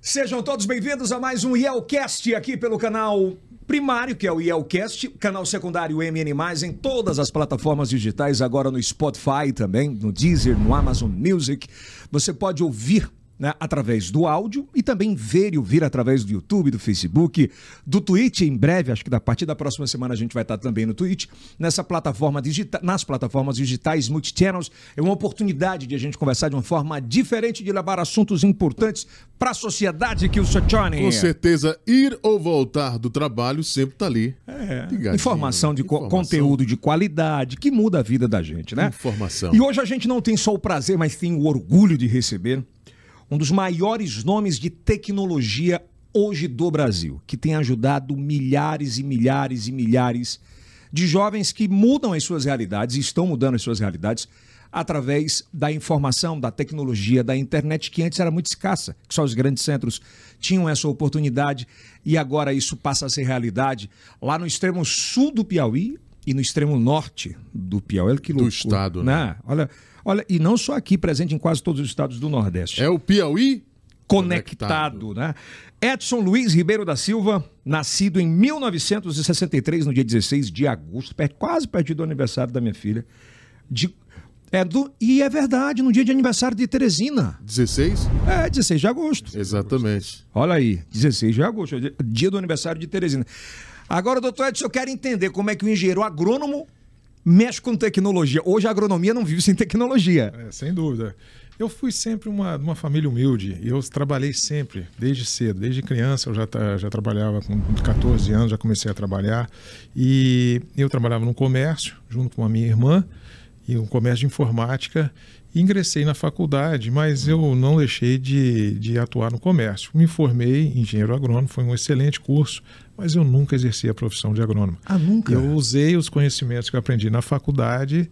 Sejam todos bem-vindos a mais um Yelcast aqui pelo canal primário, que é o Yelcast, canal secundário MN+, em todas as plataformas digitais, agora no Spotify também, no Deezer, no Amazon Music. Você pode ouvir né, através do áudio e também ver e ouvir através do YouTube, do Facebook, do Twitch em breve, acho que a partir da próxima semana a gente vai estar também no Twitch, nessa plataforma digital, nas plataformas digitais multichannels. É uma oportunidade de a gente conversar de uma forma diferente, de levar assuntos importantes para a sociedade que o Sochone. Com certeza, ir ou voltar do trabalho sempre está ali. É, informação de informação. conteúdo de qualidade que muda a vida da gente, né? Informação. E hoje a gente não tem só o prazer, mas tem o orgulho de receber um dos maiores nomes de tecnologia hoje do Brasil, que tem ajudado milhares e milhares e milhares de jovens que mudam as suas realidades e estão mudando as suas realidades através da informação, da tecnologia, da internet, que antes era muito escassa, que só os grandes centros tinham essa oportunidade e agora isso passa a ser realidade lá no extremo sul do Piauí e no extremo norte do Piauí. Que loucura, do estado, né? né? Olha, Olha, e não só aqui, presente em quase todos os estados do Nordeste. É o Piauí conectado, conectado, né? Edson Luiz Ribeiro da Silva, nascido em 1963, no dia 16 de agosto, perto, quase perto do aniversário da minha filha. De, é do, e é verdade, no dia de aniversário de Teresina. 16? É, 16 de agosto. Exatamente. Olha aí, 16 de agosto, dia do aniversário de Teresina. Agora, doutor Edson, eu quero entender como é que o engenheiro agrônomo mexe com tecnologia. Hoje a agronomia não vive sem tecnologia. É, sem dúvida. Eu fui sempre uma, uma família humilde eu trabalhei sempre, desde cedo, desde criança eu já, já trabalhava com 14 anos, já comecei a trabalhar e eu trabalhava no comércio junto com a minha irmã e um comércio de informática ingressei na faculdade, mas eu não deixei de, de atuar no comércio. Me formei em engenheiro agrônomo, foi um excelente curso, mas eu nunca exerci a profissão de agrônomo. Ah, nunca? Eu usei os conhecimentos que eu aprendi na faculdade,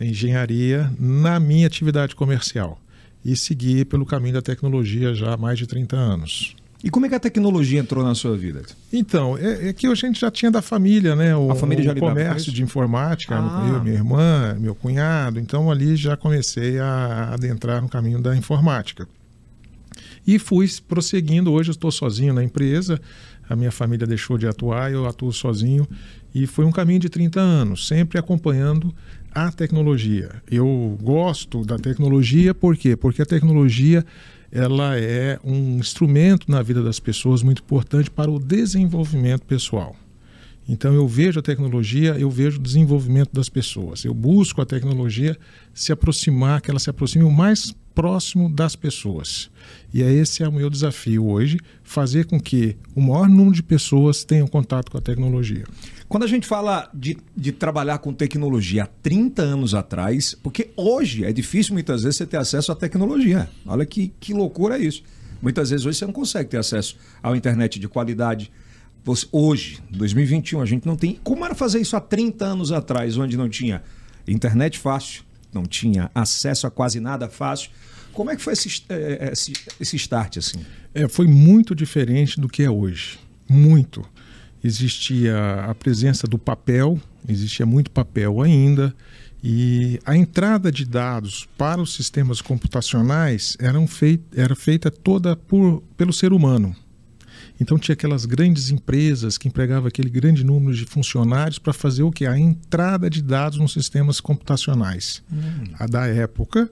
em engenharia, na minha atividade comercial e segui pelo caminho da tecnologia já há mais de 30 anos. E como é que a tecnologia entrou na sua vida? Então, é, é que a gente já tinha da família, né? O, a família já o comércio de informática, ah. eu, minha irmã, meu cunhado. Então ali já comecei a adentrar no caminho da informática. E fui prosseguindo. Hoje eu estou sozinho na empresa, a minha família deixou de atuar, eu atuo sozinho. E foi um caminho de 30 anos, sempre acompanhando a tecnologia. Eu gosto da tecnologia, por quê? Porque a tecnologia ela é um instrumento na vida das pessoas muito importante para o desenvolvimento pessoal. Então eu vejo a tecnologia, eu vejo o desenvolvimento das pessoas. Eu busco a tecnologia se aproximar, que ela se aproxime o mais próximo das pessoas. E é esse é o meu desafio hoje, fazer com que o maior número de pessoas tenham contato com a tecnologia. Quando a gente fala de, de trabalhar com tecnologia há 30 anos atrás, porque hoje é difícil muitas vezes você ter acesso à tecnologia. Olha que, que loucura é isso. Muitas vezes hoje você não consegue ter acesso à internet de qualidade. Você, hoje, 2021, a gente não tem. Como era fazer isso há 30 anos atrás, onde não tinha internet fácil, não tinha acesso a quase nada fácil? Como é que foi esse, é, é, esse, esse start assim? É, foi muito diferente do que é hoje. Muito existia a presença do papel, existia muito papel ainda, e a entrada de dados para os sistemas computacionais eram feit era feita toda por, pelo ser humano. Então tinha aquelas grandes empresas que empregavam aquele grande número de funcionários para fazer o que? A entrada de dados nos sistemas computacionais. Hum. A da época,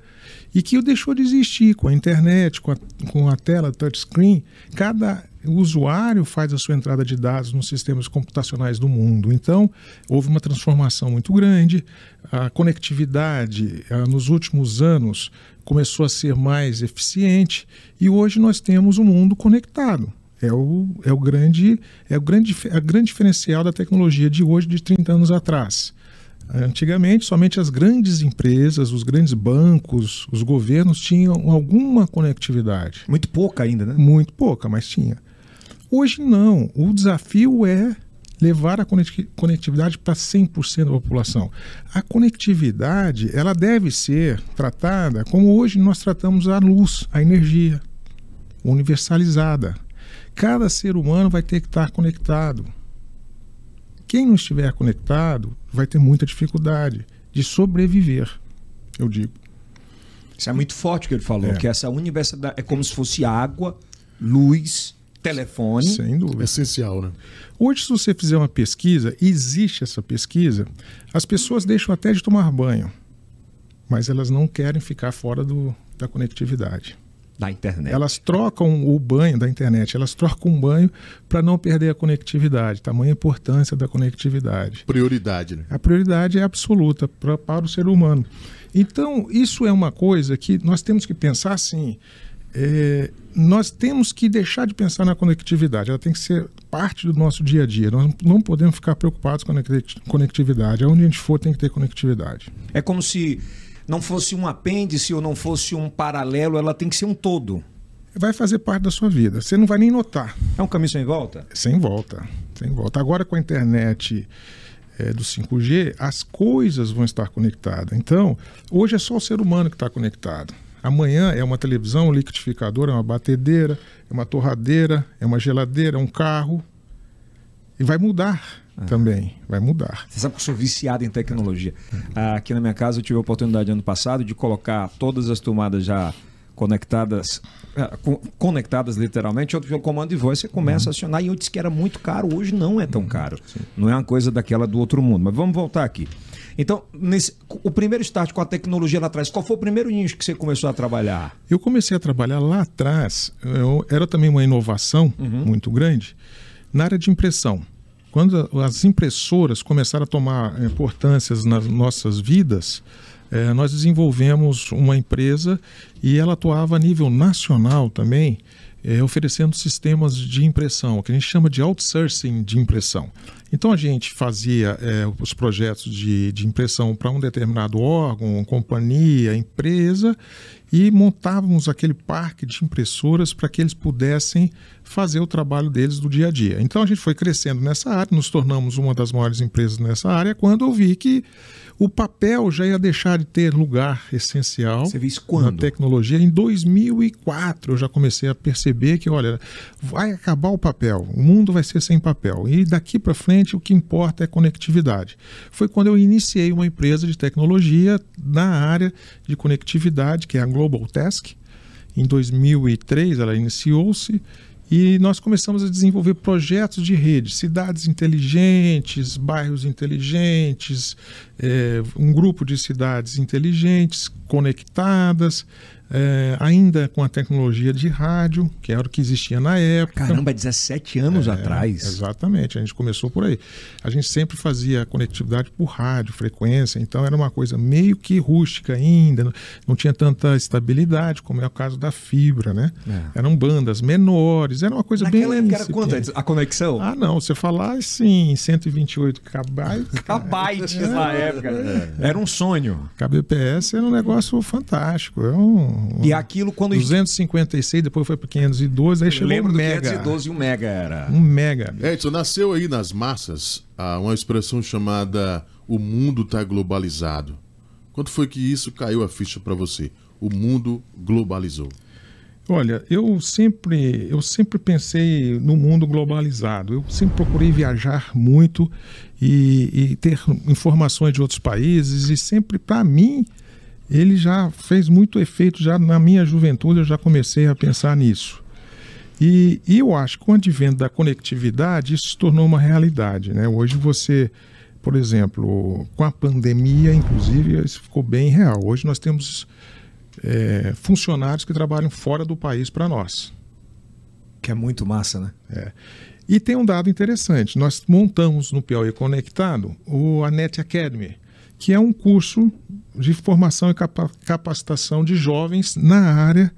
e que deixou de existir com a internet, com a, com a tela touchscreen. Cada o usuário faz a sua entrada de dados nos sistemas computacionais do mundo. Então, houve uma transformação muito grande. A conectividade, nos últimos anos, começou a ser mais eficiente e hoje nós temos um mundo conectado. É o, é o grande é o grande a grande diferencial da tecnologia de hoje de 30 anos atrás. Antigamente, somente as grandes empresas, os grandes bancos, os governos tinham alguma conectividade. Muito pouca ainda, né? Muito pouca, mas tinha. Hoje não. O desafio é levar a conectividade para 100% da população. A conectividade, ela deve ser tratada como hoje nós tratamos a luz, a energia, universalizada. Cada ser humano vai ter que estar conectado. Quem não estiver conectado vai ter muita dificuldade de sobreviver, eu digo. Isso é muito forte o que ele falou, é. que essa universalidade é como se fosse água luz, telefone. Sem dúvida. Essencial, né? Hoje, se você fizer uma pesquisa, existe essa pesquisa, as pessoas deixam até de tomar banho, mas elas não querem ficar fora do, da conectividade. Da internet. Elas trocam o banho da internet, elas trocam o banho para não perder a conectividade, tamanha importância da conectividade. Prioridade, né? A prioridade é absoluta pra, para o ser humano. Então, isso é uma coisa que nós temos que pensar assim. É, nós temos que deixar de pensar na conectividade, ela tem que ser parte do nosso dia a dia. Nós não podemos ficar preocupados com a conectividade. Aonde a gente for, tem que ter conectividade. É como se não fosse um apêndice ou não fosse um paralelo, ela tem que ser um todo. Vai fazer parte da sua vida. Você não vai nem notar. É um caminho sem volta? Sem volta. Sem volta. Agora com a internet é, do 5G, as coisas vão estar conectadas. Então, hoje é só o ser humano que está conectado. Amanhã é uma televisão, um liquidificador, é uma batedeira, é uma torradeira, é uma geladeira, é um carro. E vai mudar ah. também, vai mudar. Você sabe que eu sou viciado em tecnologia. Ah, aqui na minha casa eu tive a oportunidade ano passado de colocar todas as tomadas já conectadas, ah, conectadas literalmente, outro pelo comando de voz, você começa uhum. a acionar. E eu disse que era muito caro, hoje não é tão uhum. caro. Não é uma coisa daquela do outro mundo. Mas vamos voltar aqui. Então, nesse, o primeiro start com a tecnologia lá atrás, qual foi o primeiro nicho que você começou a trabalhar? Eu comecei a trabalhar lá atrás, eu, era também uma inovação uhum. muito grande na área de impressão. Quando as impressoras começaram a tomar importância nas nossas vidas, eh, nós desenvolvemos uma empresa e ela atuava a nível nacional também, eh, oferecendo sistemas de impressão, que a gente chama de outsourcing de impressão. Então a gente fazia é, os projetos de, de impressão para um determinado órgão, companhia, empresa e montávamos aquele parque de impressoras para que eles pudessem fazer o trabalho deles do dia a dia. Então a gente foi crescendo nessa área, nos tornamos uma das maiores empresas nessa área, quando eu vi que o papel já ia deixar de ter lugar essencial na tecnologia. Em 2004 eu já comecei a perceber que, olha, vai acabar o papel, o mundo vai ser sem papel. E daqui para frente o que importa é conectividade. Foi quando eu iniciei uma empresa de tecnologia na área de conectividade, que é a Global Task. Em 2003 ela iniciou-se e nós começamos a desenvolver projetos de rede, cidades inteligentes, bairros inteligentes, é, um grupo de cidades inteligentes, conectadas, é, ainda com a tecnologia de rádio, que era o que existia na época. Caramba, 17 anos é, atrás. Exatamente, a gente começou por aí. A gente sempre fazia conectividade por rádio, frequência, então era uma coisa meio que rústica ainda, não, tinha tanta estabilidade, como é o caso da fibra, né? É. Eram bandas menores, era uma coisa Naquela bem. Naquela época era quanto a conexão? Ah, não, você falar assim, 128 kbytes. kbytes na época. Era um sonho. KBPS era um negócio fantástico. É um e aquilo quando 256, depois foi para 512, aí chegou lembro um mega. 512 e um mega era. Um mega. Edson, nasceu aí nas massas uma expressão chamada o mundo está globalizado. Quando foi que isso caiu a ficha para você? O mundo globalizou. Olha, eu sempre, eu sempre pensei no mundo globalizado. Eu sempre procurei viajar muito e, e ter informações de outros países e sempre, para mim, ele já fez muito efeito, já na minha juventude eu já comecei a pensar nisso. E, e eu acho que com o advento da conectividade isso se tornou uma realidade. Né? Hoje você, por exemplo, com a pandemia, inclusive, isso ficou bem real. Hoje nós temos é, funcionários que trabalham fora do país para nós. Que é muito massa, né? É. E tem um dado interessante. Nós montamos no Piauí Conectado o Anet Academy, que é um curso de formação e capacitação de jovens na área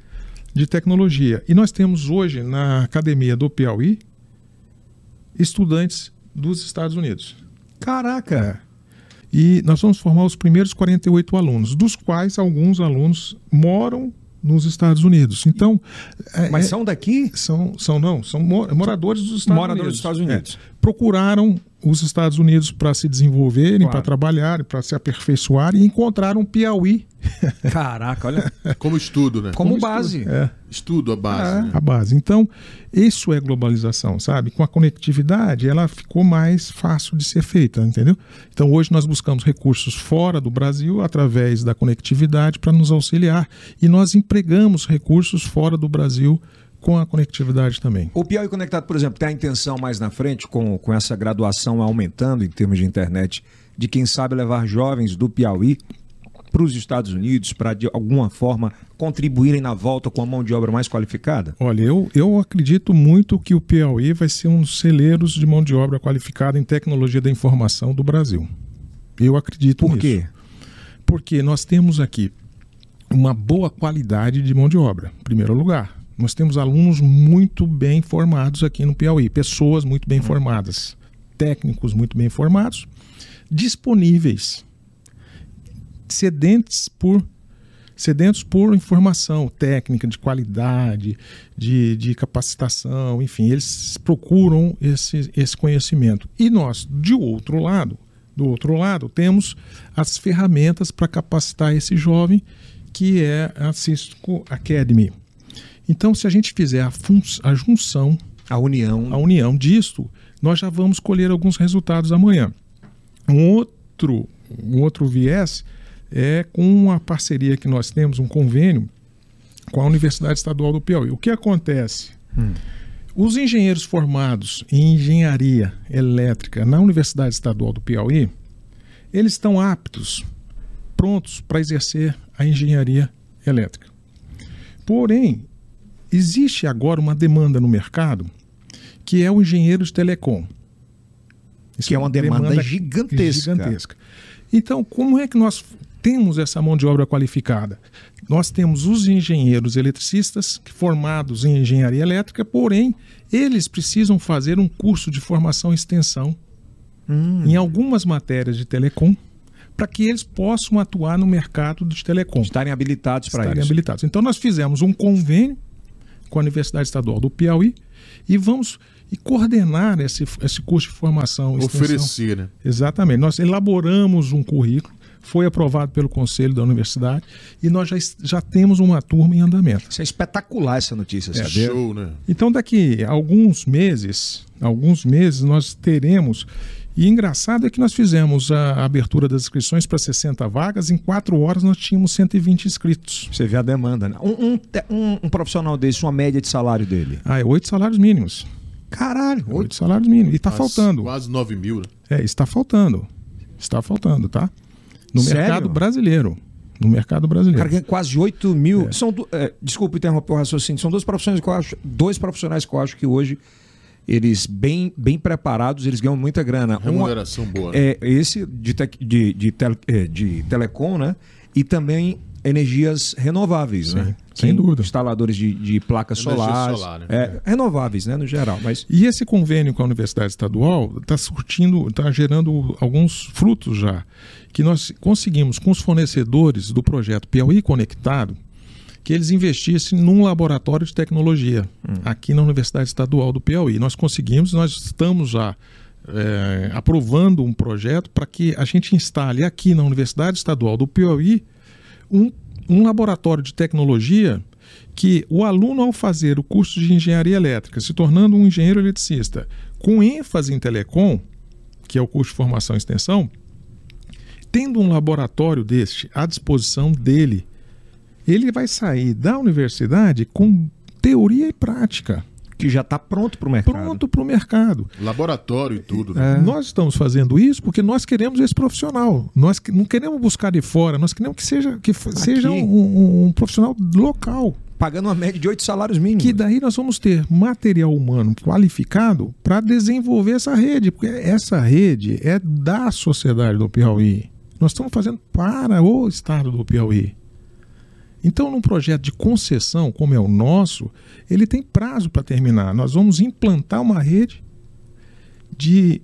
de tecnologia. E nós temos hoje na academia do Piauí estudantes dos Estados Unidos. Caraca! É. E nós vamos formar os primeiros 48 alunos, dos quais alguns alunos moram nos Estados Unidos. Então, é, mas é, são daqui? São, são não, são moradores dos Estados moradores Unidos. dos Estados Unidos. É. Procuraram os Estados Unidos para se desenvolverem, claro. para trabalhar, para se aperfeiçoar e encontraram Piauí. Caraca, olha. Como estudo, né? Como, Como base. Estudo, é. estudo a base. É, né? A base. Então, isso é globalização, sabe? Com a conectividade, ela ficou mais fácil de ser feita, entendeu? Então, hoje nós buscamos recursos fora do Brasil através da conectividade para nos auxiliar e nós empregamos recursos fora do Brasil com a conectividade também. O Piauí Conectado, por exemplo, tem a intenção mais na frente, com, com essa graduação aumentando em termos de internet, de quem sabe levar jovens do Piauí para os Estados Unidos, para de alguma forma contribuírem na volta com a mão de obra mais qualificada? Olha, eu, eu acredito muito que o Piauí vai ser um dos celeiros de mão de obra qualificada em tecnologia da informação do Brasil. Eu acredito Por nisso. quê? Porque nós temos aqui uma boa qualidade de mão de obra, em primeiro lugar. Nós temos alunos muito bem formados aqui no Piauí, pessoas muito bem formadas, técnicos muito bem formados, disponíveis, sedentes por sedentos por informação técnica, de qualidade, de, de capacitação, enfim, eles procuram esse, esse conhecimento. E nós, de outro lado, do outro lado, temos as ferramentas para capacitar esse jovem, que é a Cisco Academy. Então, se a gente fizer a, a junção, a união, a união disto, nós já vamos colher alguns resultados amanhã. Um outro, um outro viés é com a parceria que nós temos, um convênio com a Universidade Estadual do Piauí. O que acontece? Hum. Os engenheiros formados em engenharia elétrica na Universidade Estadual do Piauí, eles estão aptos, prontos para exercer a engenharia elétrica. Porém, existe agora uma demanda no mercado que é o engenheiro de telecom. Isso que é uma demanda, demanda gigantesca. gigantesca. Então, como é que nós temos essa mão de obra qualificada? Nós temos os engenheiros eletricistas formados em engenharia elétrica, porém, eles precisam fazer um curso de formação e extensão hum. em algumas matérias de telecom para que eles possam atuar no mercado de telecom. Estarem habilitados para isso. Estarem habilitados. Então, nós fizemos um convênio com a Universidade Estadual do Piauí e vamos e coordenar esse, esse curso de formação. Oferecer, né? Exatamente. Nós elaboramos um currículo, foi aprovado pelo conselho da universidade e nós já, já temos uma turma em andamento. Isso é espetacular essa notícia, é, show, né? Então daqui a alguns meses, alguns meses nós teremos e engraçado é que nós fizemos a abertura das inscrições para 60 vagas, em quatro horas nós tínhamos 120 inscritos. Você vê a demanda, né? Um, um, um, um profissional desse, uma média de salário dele? Ah, é oito salários mínimos. Caralho, oito salários mínimos. E está faltando. Quase 9 mil, né? É, está faltando. Está faltando, tá? No Sério? mercado brasileiro. No mercado brasileiro. Cara, é quase 8 mil. É. São, é, desculpa interromper o raciocínio. São duas profissões que eu acho. Dois profissionais que eu acho que hoje eles bem, bem preparados, eles ganham muita grana. Remuneração Uma, boa. Né? É, esse de, te, de, de, tele, é, de telecom, né? E também energias renováveis, Sim, né? Sem dúvida. Instaladores de, de placas solares. Solar, né? é, renováveis, né, no geral. Mas... E esse convênio com a Universidade Estadual está surtindo, está gerando alguns frutos já. Que nós conseguimos com os fornecedores do projeto Piauí Conectado, que eles investissem num laboratório de tecnologia hum. aqui na Universidade Estadual do Piauí. Nós conseguimos, nós estamos já é, aprovando um projeto para que a gente instale aqui na Universidade Estadual do Piauí um, um laboratório de tecnologia que o aluno, ao fazer o curso de engenharia elétrica, se tornando um engenheiro eletricista com ênfase em telecom, que é o curso de formação e extensão, tendo um laboratório deste à disposição dele ele vai sair da universidade com teoria e prática. Que já está pronto para o mercado. Pronto para o mercado. Laboratório e tudo. Né? É. Nós estamos fazendo isso porque nós queremos esse profissional. Nós não queremos buscar de fora, nós queremos que seja, que seja um, um, um profissional local pagando uma média de oito salários mínimos. Que daí nós vamos ter material humano qualificado para desenvolver essa rede, porque essa rede é da sociedade do Piauí. Nós estamos fazendo para o estado do Piauí. Então, num projeto de concessão, como é o nosso, ele tem prazo para terminar. Nós vamos implantar uma rede de,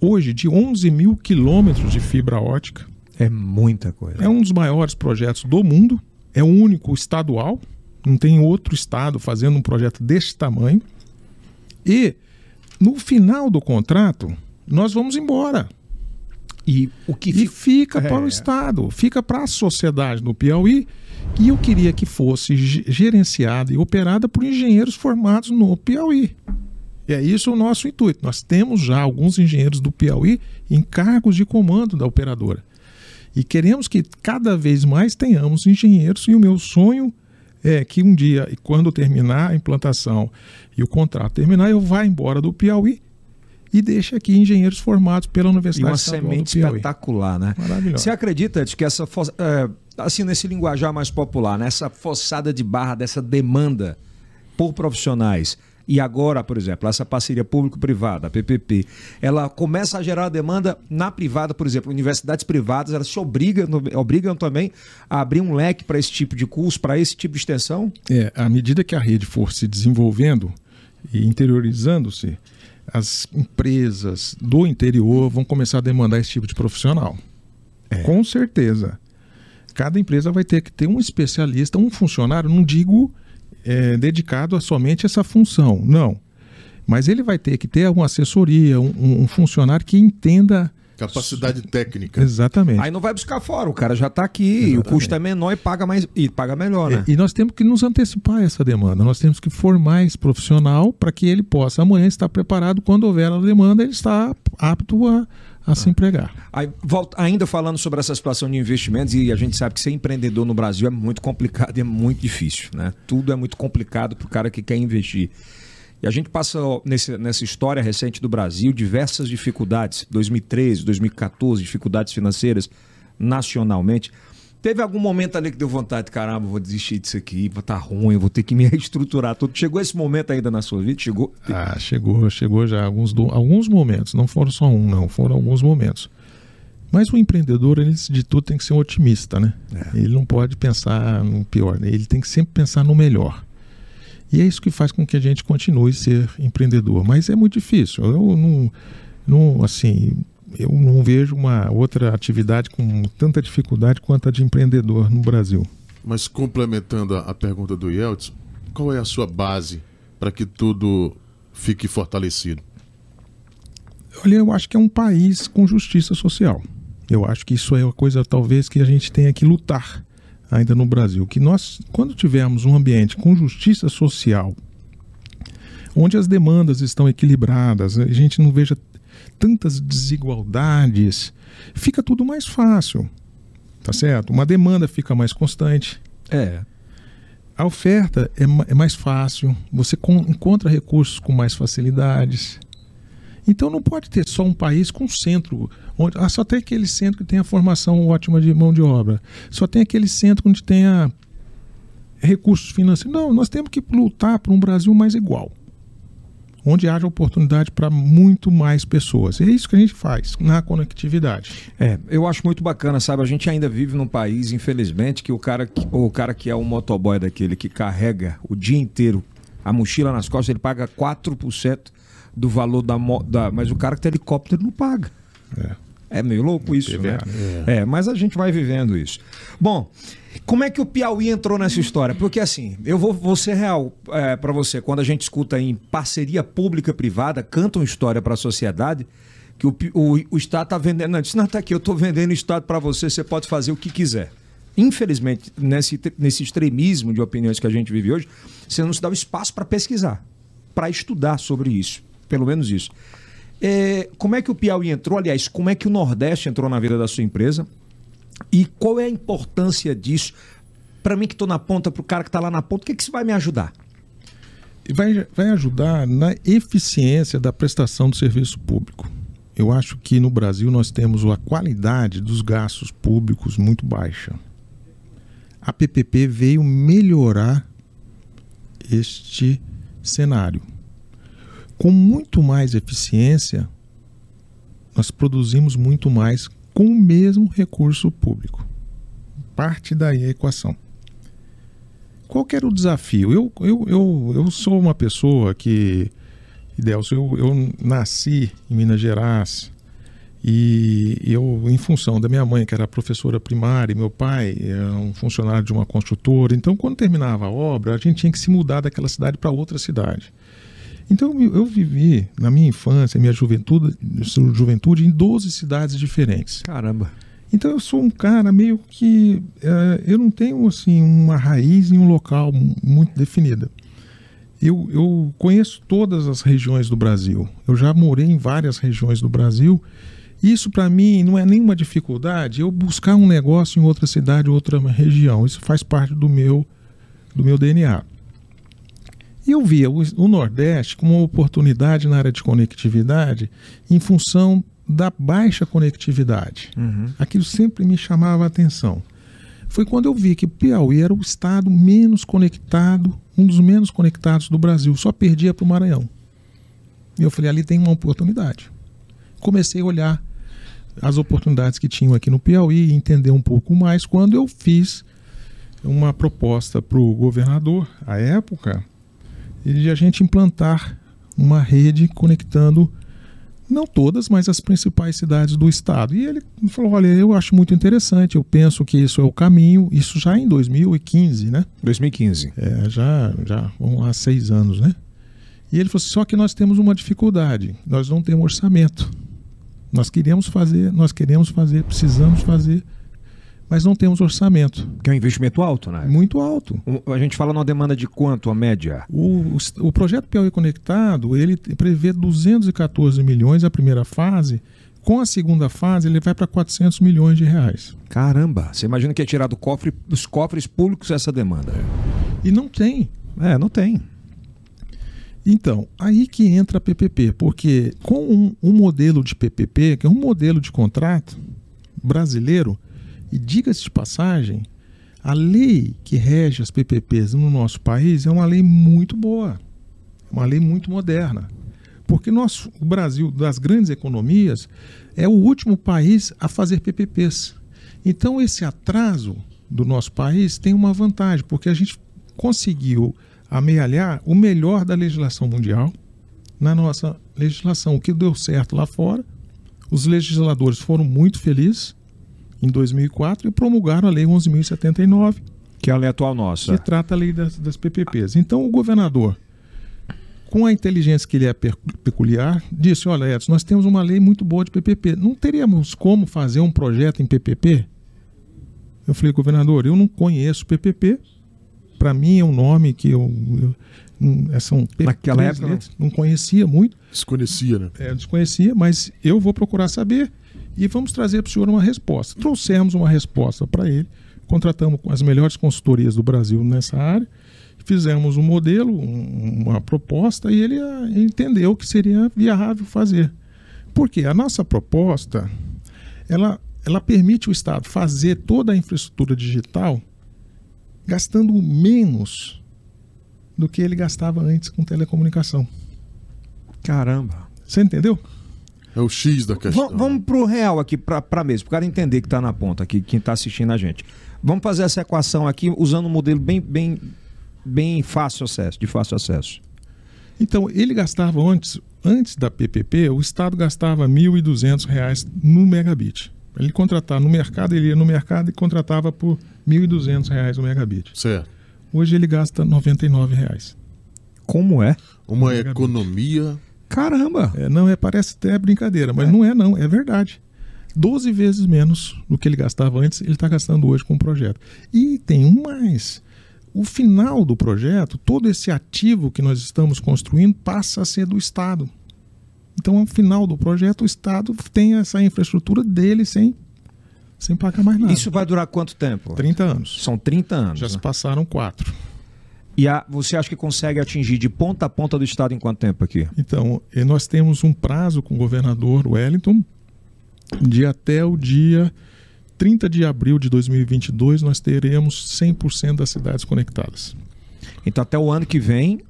hoje, de 11 mil quilômetros de fibra ótica. É muita coisa. É um dos maiores projetos do mundo, é o único estadual, não tem outro estado fazendo um projeto deste tamanho. E, no final do contrato, nós vamos embora. E o que e fica é. para o Estado, fica para a sociedade no Piauí e eu queria que fosse gerenciada e operada por engenheiros formados no Piauí. E é isso o nosso intuito. Nós temos já alguns engenheiros do Piauí em cargos de comando da operadora. E queremos que cada vez mais tenhamos engenheiros, e o meu sonho é que um dia, quando terminar a implantação e o contrato terminar, eu vá embora do Piauí e deixe aqui engenheiros formados pela Universidade E uma Estadual semente espetacular, né? Maravilhosa. Você acredita Ed, que essa, é, assim, nesse linguajar mais popular, nessa forçada de barra dessa demanda por profissionais, e agora, por exemplo, essa parceria público-privada, a PPP, ela começa a gerar demanda na privada, por exemplo, universidades privadas, elas se obrigam, obrigam também a abrir um leque para esse tipo de curso, para esse tipo de extensão? É, à medida que a rede for se desenvolvendo e interiorizando-se, as empresas do interior vão começar a demandar esse tipo de profissional. Com certeza. Cada empresa vai ter que ter um especialista, um funcionário, não digo é, dedicado a somente essa função, não. Mas ele vai ter que ter uma assessoria, um, um funcionário que entenda Capacidade técnica. exatamente. Aí não vai buscar fora, o cara já está aqui, o custo é menor e paga mais e paga melhor, né? É, e nós temos que nos antecipar a essa demanda. Nós temos que formar esse profissional para que ele possa amanhã estar preparado quando houver a demanda, ele está apto a, a se empregar. Aí, volta- ainda falando sobre essa situação de investimentos, e a gente sabe que ser empreendedor no Brasil é muito complicado e é muito difícil, né? Tudo é muito complicado para o cara que quer investir. E a gente passa nesse- nessa história recente do Brasil diversas dificuldades, 2013, 2014, dificuldades financeiras nacionalmente. Teve algum momento ali que deu vontade, caramba, vou desistir disso aqui, vou estar ruim, vou ter que me reestruturar tudo. Chegou esse momento ainda na sua vida? Chegou? Ah, chegou, chegou já alguns, do- alguns momentos, não foram só um, não, foram alguns momentos. Mas o empreendedor, ele, antes de tudo, tem que ser um otimista, né? Ele não pode pensar no pior, né? ele tem que sempre pensar no melhor. E é isso que faz com que a gente continue a ser empreendedor. Mas é muito difícil. Eu não, não assim, eu não vejo uma outra atividade com tanta dificuldade quanto a de empreendedor no Brasil. Mas complementando a, a pergunta do Yeltsin, qual é a sua base para que tudo fique fortalecido? Olha, eu acho que é um país com justiça social. Eu acho que isso é uma coisa talvez que a gente tenha que lutar ainda no Brasil. Que nós, quando tivermos um ambiente com justiça social, onde as demandas estão equilibradas, a gente não veja tantas desigualdades, fica tudo mais fácil. Tá certo? Uma demanda fica mais constante. É. A oferta é, é mais fácil, você con- encontra recursos com mais facilidades. Então não pode ter só um país com centro, onde ah, só tem aquele centro que tem a formação ótima de mão de obra, só tem aquele centro onde tenha recursos financeiros. Não, nós temos que lutar para um Brasil mais igual, onde haja oportunidade para muito mais pessoas. É isso que a gente faz na conectividade. É, eu acho muito bacana, sabe? A gente ainda vive num país, infelizmente, que o cara que, o cara que é um motoboy daquele que carrega o dia inteiro a mochila nas costas, ele paga 4% do valor da, mo- da. Mas o cara que tem helicóptero não paga. É. É meio louco isso, né? PVA, É, mas a gente vai vivendo isso. Bom, como é que o Piauí entrou nessa história? Porque assim, eu vou, vou ser real é, para você. Quando a gente escuta em parceria pública-privada, canta uma história para a sociedade que o, o, o Estado está vendendo. Não, disse, não, tá aqui, eu estou vendendo o Estado para você, você pode fazer o que quiser. Infelizmente, nesse, nesse extremismo de opiniões que a gente vive hoje, você não se dá o espaço para pesquisar, para estudar sobre isso. Pelo menos isso. É, como é que o Piauí entrou? Aliás, como é que o Nordeste entrou na vida da sua empresa? E qual é a importância disso? Para mim que estou na ponta, para o cara que está lá na ponta, o que, é que isso vai me ajudar? Vai, vai ajudar na eficiência da prestação do serviço público. Eu acho que no Brasil nós temos a qualidade dos gastos públicos muito baixa. A PPP veio melhorar este cenário. Com muito mais eficiência, nós produzimos muito mais com o mesmo recurso público. Parte daí a equação. Qual era o desafio? Eu, eu, eu, eu sou uma pessoa que, Delcio, eu, eu nasci em Minas Gerais e eu, em função da minha mãe, que era professora primária, e meu pai é um funcionário de uma construtora, então quando terminava a obra, a gente tinha que se mudar daquela cidade para outra cidade. Então eu vivi, na minha infância, minha juventude, juventude em 12 cidades diferentes. Caramba. Então eu sou um cara meio que eh, eu não tenho assim uma raiz em um local mu- muito definida. Eu, eu conheço todas as regiões do Brasil. Eu já morei em várias regiões do Brasil. Isso para mim não é nenhuma dificuldade. Eu buscar um negócio em outra cidade, outra região. Isso faz parte do meu do meu DNA. E eu via o, o Nordeste como uma oportunidade na área de conectividade em função da baixa conectividade. Uhum. Aquilo sempre me chamava a atenção. Foi quando eu vi que Piauí era o estado menos conectado, um dos menos conectados do Brasil, só perdia para o Maranhão. E eu falei, ali tem uma oportunidade. Comecei a olhar as oportunidades que tinham aqui no Piauí e entender um pouco mais quando eu fiz uma proposta para o governador, à época, de a gente implantar uma rede conectando não todas, mas as principais cidades do estado. E ele falou: Olha, eu acho muito interessante, eu penso que isso é o caminho, isso já em 2015, né? 2015. É, já, já vão lá seis anos, né? E ele falou assim, só que nós temos uma dificuldade, nós não temos orçamento. Nós queremos fazer, nós queremos fazer, precisamos fazer, mas não temos orçamento. Que é um investimento alto, né? Muito alto. A gente fala numa demanda de quanto, a média? O, o, o projeto Piauí Conectado, ele prevê 214 milhões a primeira fase, com a segunda fase ele vai para 400 milhões de reais. Caramba, você imagina que é tirar do cofre, dos cofres públicos essa demanda. E não tem. É, não tem. Então, aí que entra a PPP, porque com um, um modelo de PPP, que é um modelo de contrato brasileiro, e diga-se de passagem, a lei que rege as PPPs no nosso país é uma lei muito boa, uma lei muito moderna. Porque nós, o Brasil, das grandes economias, é o último país a fazer PPPs. Então, esse atraso do nosso país tem uma vantagem, porque a gente conseguiu amealhar o melhor da legislação mundial na nossa legislação. O que deu certo lá fora, os legisladores foram muito felizes em 2004 e promulgaram a Lei 11.079, que é a lei atual nossa. Que trata a lei das, das PPPs. Então, o governador, com a inteligência que ele é peculiar, disse: Olha, Edson, nós temos uma lei muito boa de PPP. Não teríamos como fazer um projeto em PPP? Eu falei, governador, eu não conheço PPP, para mim é um nome que eu, eu é, são naquela época não. não conhecia muito. Desconhecia, né? É, desconhecia, mas eu vou procurar saber e vamos trazer para o senhor uma resposta. Trouxemos uma resposta para ele, contratamos as melhores consultorias do Brasil nessa área, fizemos um modelo, um, uma proposta e ele ah, entendeu que seria viável fazer. Porque a nossa proposta, ela, ela permite o Estado fazer toda a infraestrutura digital gastando menos do que ele gastava antes com telecomunicação. Caramba. Você entendeu? É o X da questão. V vamos pro real aqui, para a mesa, para o cara entender que está na ponta aqui, quem está assistindo a gente. Vamos fazer essa equação aqui usando um modelo bem, bem, bem fácil acesso, de fácil acesso. Então, ele gastava antes, antes da PPP, o Estado gastava R$ 1.200 no megabit. Ele contratar no mercado, ele ia no mercado e contratava por R$ 1.200 o megabit. Certo. Hoje ele gasta R$ 99,00. Como é? Uma economia. Caramba! É, não, é, parece até brincadeira, mas é. não é não, é verdade. 12 vezes menos do que ele gastava antes, ele está gastando hoje com o projeto. E tem um mais. O final do projeto, todo esse ativo que nós estamos construindo passa a ser do Estado. Então, ao final do projeto, o Estado tem essa infraestrutura dele sem, sem pagar mais nada. Isso vai durar quanto tempo? 30 anos. São 30 anos. Já né? se passaram quatro. E a, você acha que consegue atingir de ponta a ponta do Estado em quanto tempo aqui? Então, nós temos um prazo com o governador Wellington de até o dia 30 de abril de 2022 nós teremos 100% das cidades conectadas. Então, até o ano que vem,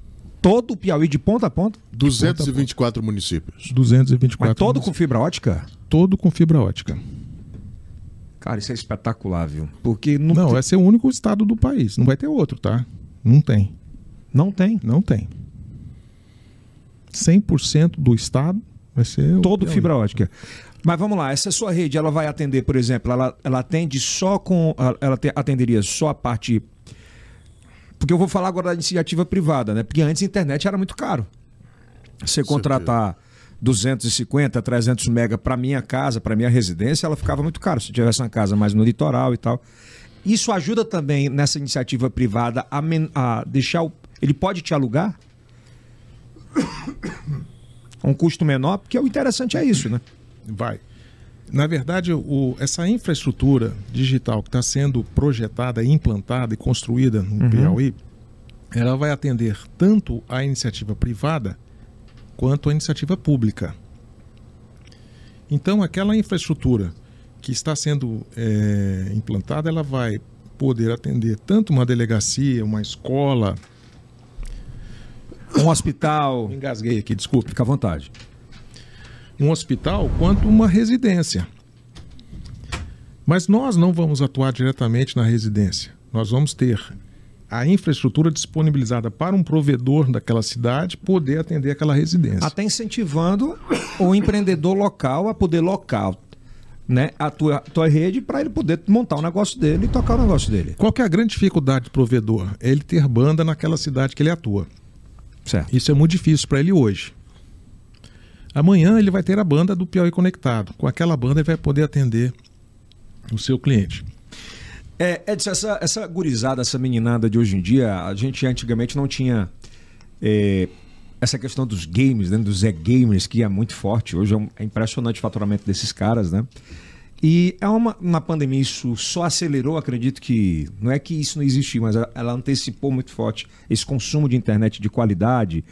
todo o Piauí de ponta a ponta? 224 ponta ponta. municípios. 224. Mas todo com fibra ótica? Todo com fibra ótica. Cara, isso é espetacular, viu? Porque não. Não, tem... vai ser o único estado do país. Não vai ter outro, tá? Não tem. Não tem? Não tem. 100% do estado vai ser. Todo fibra ótica. Mas vamos lá, essa sua rede, ela vai atender, por exemplo, ela, ela atende só com. Ela atenderia só a parte porque eu vou falar agora da iniciativa privada, né? Porque antes a internet era muito caro. Você contratar 250, 300 mega para minha casa, para minha residência, ela ficava muito caro. Se tivesse uma casa mais no litoral e tal. Isso ajuda também nessa iniciativa privada a, a deixar o. Ele pode te alugar? um custo menor, porque o interessante é isso, né? Vai. Na verdade, o, essa infraestrutura digital que está sendo projetada, implantada e construída no uhum. Piauí, ela vai atender tanto a iniciativa privada quanto a iniciativa pública. Então, aquela infraestrutura que está sendo é, implantada, ela vai poder atender tanto uma delegacia, uma escola, um hospital. Engasguei aqui, desculpe. Fica à vontade. Um hospital quanto uma residência. Mas nós não vamos atuar diretamente na residência. Nós vamos ter a infraestrutura disponibilizada para um provedor daquela cidade poder atender aquela residência. Até incentivando o empreendedor local a poder local né, a tua, tua rede para ele poder montar o negócio dele e tocar o negócio dele. Qual é a grande dificuldade do provedor? É ele ter banda naquela cidade que ele atua. Certo. Isso é muito difícil para ele hoje. Amanhã ele vai ter a banda do Piauí Conectado. Com aquela banda ele vai poder atender o seu cliente. É, Edson, essa, essa gurizada, essa meninada de hoje em dia, a gente antigamente não tinha é, essa questão dos games, né, dos e-gamers, que é muito forte. Hoje é, é impressionante o faturamento desses caras, né? E é uma, uma pandemia, isso só acelerou, acredito que. Não é que isso não existia, mas ela antecipou muito forte esse consumo de internet de qualidade.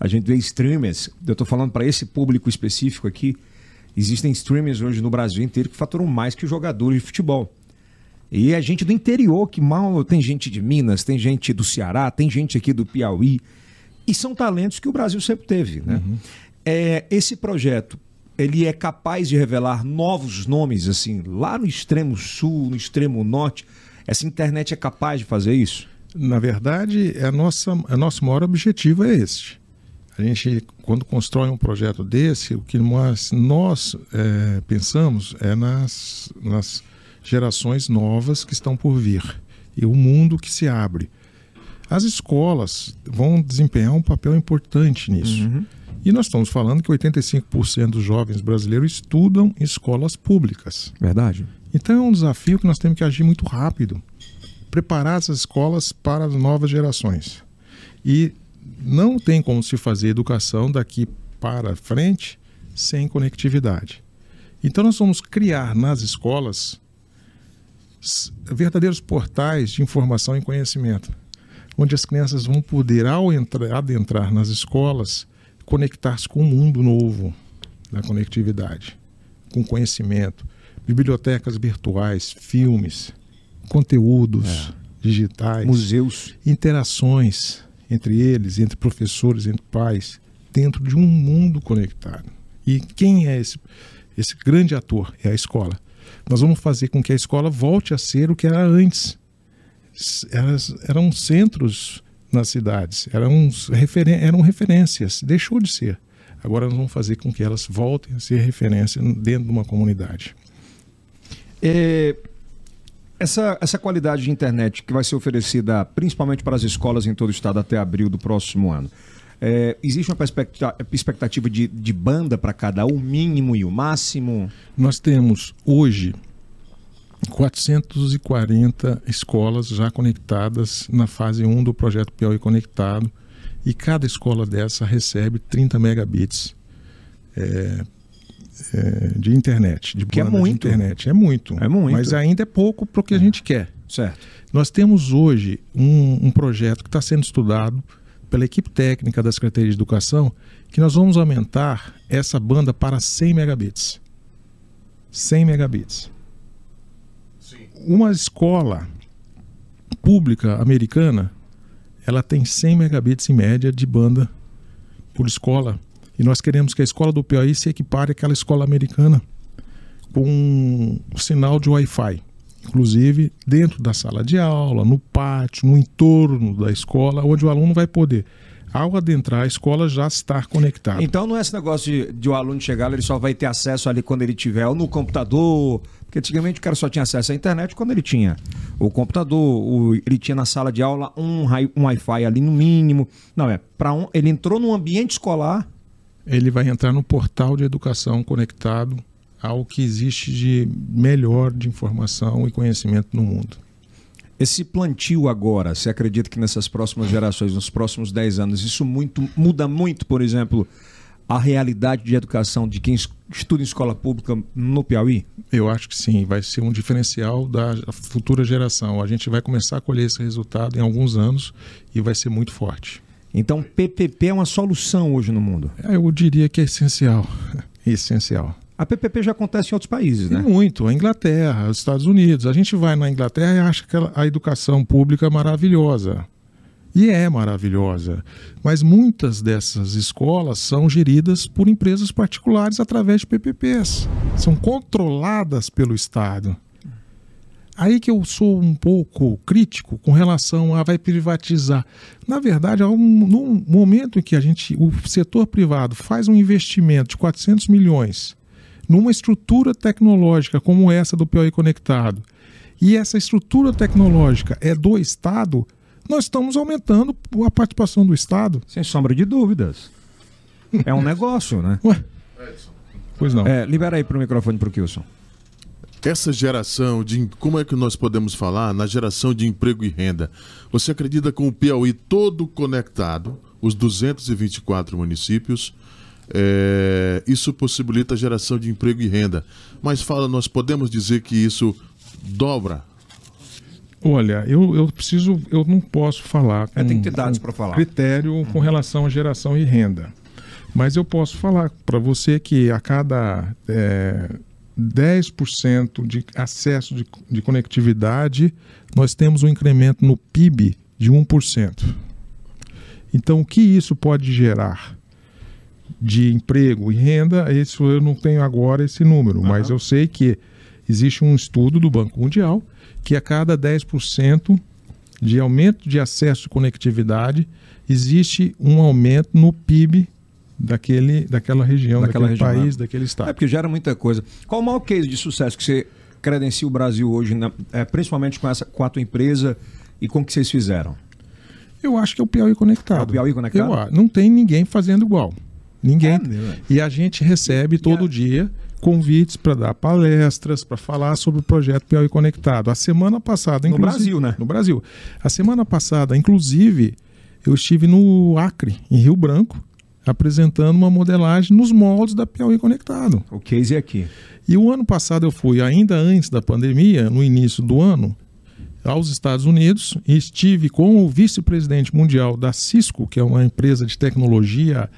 A gente vê streamers, eu estou falando para esse público específico aqui. Existem streamers hoje no Brasil inteiro que faturam mais que jogadores de futebol. E a é gente do interior, que mal. Tem gente de Minas, tem gente do Ceará, tem gente aqui do Piauí. E são talentos que o Brasil sempre teve. Né? Uhum. É, esse projeto ele é capaz de revelar novos nomes, assim, lá no extremo sul, no extremo norte. Essa internet é capaz de fazer isso? Na verdade, é a nossa, a nosso maior objetivo é este. A gente, quando constrói um projeto desse, o que nós, nós é, pensamos é nas, nas gerações novas que estão por vir e o mundo que se abre. As escolas vão desempenhar um papel importante nisso. Uhum. E nós estamos falando que 85% dos jovens brasileiros estudam em escolas públicas. Verdade. Então é um desafio que nós temos que agir muito rápido. Preparar essas escolas para as novas gerações. E não tem como se fazer educação daqui para frente sem conectividade. Então nós vamos criar nas escolas verdadeiros portais de informação e conhecimento, onde as crianças vão poder, ao entrar, adentrar nas escolas, conectar-se com um mundo novo da conectividade, com conhecimento, bibliotecas virtuais, filmes, conteúdos é. digitais, museus, interações entre eles, entre professores, entre pais, dentro de um mundo conectado. E quem é esse, esse grande ator? É a escola. Nós vamos fazer com que a escola volte a ser o que era antes. Eram, eram centros nas cidades. Eram, eram referências, deixou de ser. Agora nós vamos fazer com que elas voltem a ser referência dentro de uma comunidade. É, essa, essa qualidade de internet que vai ser oferecida principalmente para as escolas em todo o estado até abril do próximo ano. É, existe uma expectativa de, de banda para cada, o mínimo e o máximo? Nós temos hoje 440 escolas já conectadas na fase 1 do projeto Piauí Conectado e cada escola dessa recebe 30 megabits é, é, de internet, de que é muito. internet. É muito. É muito. Mas ainda é pouco para o que a gente quer. Certo. Nós temos hoje um, um projeto que está sendo estudado pela equipe técnica da Secretaria de Educação que nós vamos aumentar essa banda para 100 megabits. 100 megabits uma escola pública americana, ela tem 100 megabits em média de banda por escola. E nós queremos que a escola do Piauí se equipare àquela escola americana com um sinal de Wi-Fi. Inclusive dentro da sala de aula, no pátio, no entorno da escola, onde o aluno vai poder ao adentrar a escola já estar conectado. Então não é esse negócio de, de o aluno chegar, ele só vai ter acesso ali quando ele tiver ou no computador, porque antigamente o cara só tinha acesso à internet quando ele tinha o computador, o, ele tinha na sala de aula um, um Wi-Fi ali no mínimo. Não, é para um, ele entrou no ambiente escolar. Ele vai entrar no portal de educação conectado ao que existe de melhor de informação e conhecimento no mundo. Esse plantio agora, você acredita que nessas próximas gerações, nos próximos 10 anos, isso muito muda muito, por exemplo, a realidade de educação de quem estuda em escola pública no Piauí? Eu acho que sim, vai ser um diferencial da futura geração. A gente vai começar a colher esse resultado em alguns anos e vai ser muito forte. Então, PPP é uma solução hoje no mundo? Eu diria que é essencial. essencial. A PPP já acontece em outros países, né? Muito. A Inglaterra, os Estados Unidos. A gente vai na Inglaterra e acha que a educação pública é maravilhosa. E é maravilhosa. Mas muitas dessas escolas são geridas por empresas particulares através de PPPs. São controladas pelo Estado. Aí que eu sou um pouco crítico com relação a vai privatizar. Na verdade, um, no momento em que a gente, o setor privado faz um investimento de 400 milhões numa estrutura tecnológica como essa do Piauí Conectado, e essa estrutura tecnológica é do Estado, nós estamos aumentando a participação do Estado. Sem sombra de dúvidas. É um negócio, né? Ué? Pois não. É, libera aí para o microfone para o Kilson. Essa geração de. Como é que nós podemos falar na geração de emprego e renda? Você acredita com o Piauí todo conectado, os 224 municípios, é, isso possibilita a geração de emprego e renda. Mas fala, nós podemos dizer que isso dobra Olha, eu, eu preciso, eu não posso falar com, é, tem que ter dados para falar. critério com relação à geração e renda. Mas eu posso falar para você que a cada é, 10% de acesso de, de conectividade, nós temos um incremento no PIB de 1%. Então, o que isso pode gerar de emprego e renda, isso eu não tenho agora esse número, uhum. mas eu sei que existe um estudo do Banco Mundial que a cada 10% de aumento de acesso e conectividade, existe um aumento no PIB daquele, daquela região, daquela daquele região, país, né? daquele estado. É porque gera muita coisa. Qual o maior case de sucesso que você credencia o Brasil hoje, na, é, principalmente com essa com a tua empresa e com o que vocês fizeram? Eu acho que é o Piauí Conectado. É o Piauí Conectado? Eu, não tem ninguém fazendo igual. Ninguém. É, e a gente recebe todo dia convites para dar palestras, para falar sobre o projeto Piauí Conectado. A semana passada, no Brasil, né? No Brasil. A semana passada, inclusive, eu estive no Acre, em Rio Branco, apresentando uma modelagem nos moldes da Piauí Conectado. O case é aqui. E o ano passado eu fui, ainda antes da pandemia, no início do ano, aos Estados Unidos e estive com o vice-presidente mundial da Cisco, que é uma empresa de tecnologia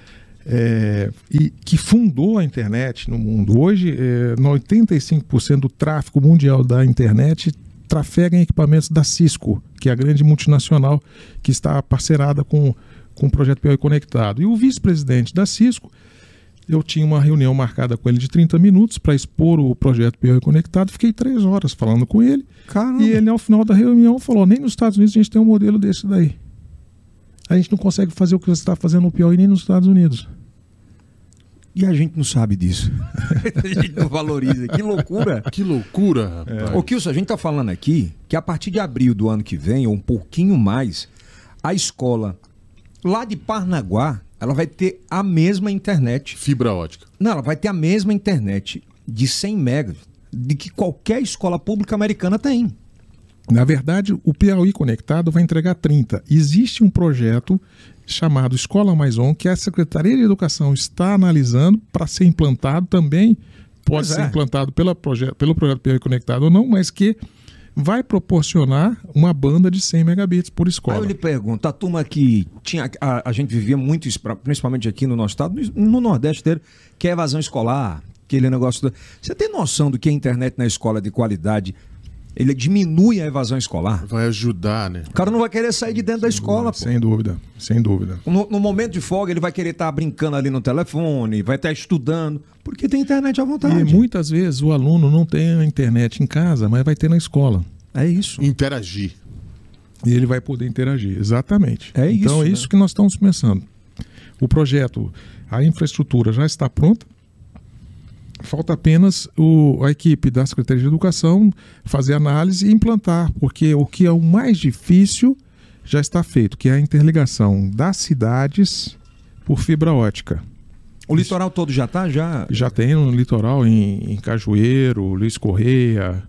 é, e que fundou a internet no mundo. Hoje, é, 85% do tráfego mundial da internet trafega em equipamentos da Cisco, que é a grande multinacional que está parceirada com, com o projeto Piauí Conectado. E o vice-presidente da Cisco, eu tinha uma reunião marcada com ele de 30 minutos para expor o projeto Piauí Conectado. Fiquei três horas falando com ele. Caramba. E ele, ao final da reunião, falou: nem nos Estados Unidos a gente tem um modelo desse daí. A gente não consegue fazer o que você está fazendo no Piauí nem nos Estados Unidos. E a gente não sabe disso. a gente não valoriza. Que loucura. Que loucura, rapaz. É. Ô, Kilson, a gente está falando aqui que a partir de abril do ano que vem, ou um pouquinho mais, a escola lá de Parnaguá, ela vai ter a mesma internet. Fibra ótica. Não, ela vai ter a mesma internet de 100 megas de que qualquer escola pública americana tem. Na verdade, o Piauí Conectado vai entregar 30. Existe um projeto chamado Escola Mais On, que a Secretaria de Educação está analisando para ser implantado também. Pode pois ser é. implantado pela proje pelo projeto Piauí Conectado ou não, mas que vai proporcionar uma banda de 100 megabits por escola. Aí eu lhe pergunto, a turma que tinha, a, a gente vivia muito isso, principalmente aqui no nosso estado, no, no Nordeste inteiro, que é evasão escolar, aquele negócio. Do... Você tem noção do que é internet na escola de qualidade ele diminui a evasão escolar. Vai ajudar, né? O cara não vai querer sair de dentro da escola. Sem dúvida, sem dúvida. No, no, momento de folga, ele vai querer estar tá brincando ali no telefone, vai estar tá estudando, porque tem internet à vontade. E muitas vezes o aluno não tem a internet em casa, mas vai ter na escola. É isso. Interagir. E ele vai poder interagir, exatamente. É isso. Então é né? isso que nós estamos pensando. O projeto, a infraestrutura já está pronta, Falta apenas o, a equipe da Secretaria de Educação fazer análise e implantar, porque o que é o mais difícil já está feito, que é a interligação das cidades por fibra ótica. O litoral todo já está? Já... já tem no litoral, em, em Cajueiro, Luiz Correia,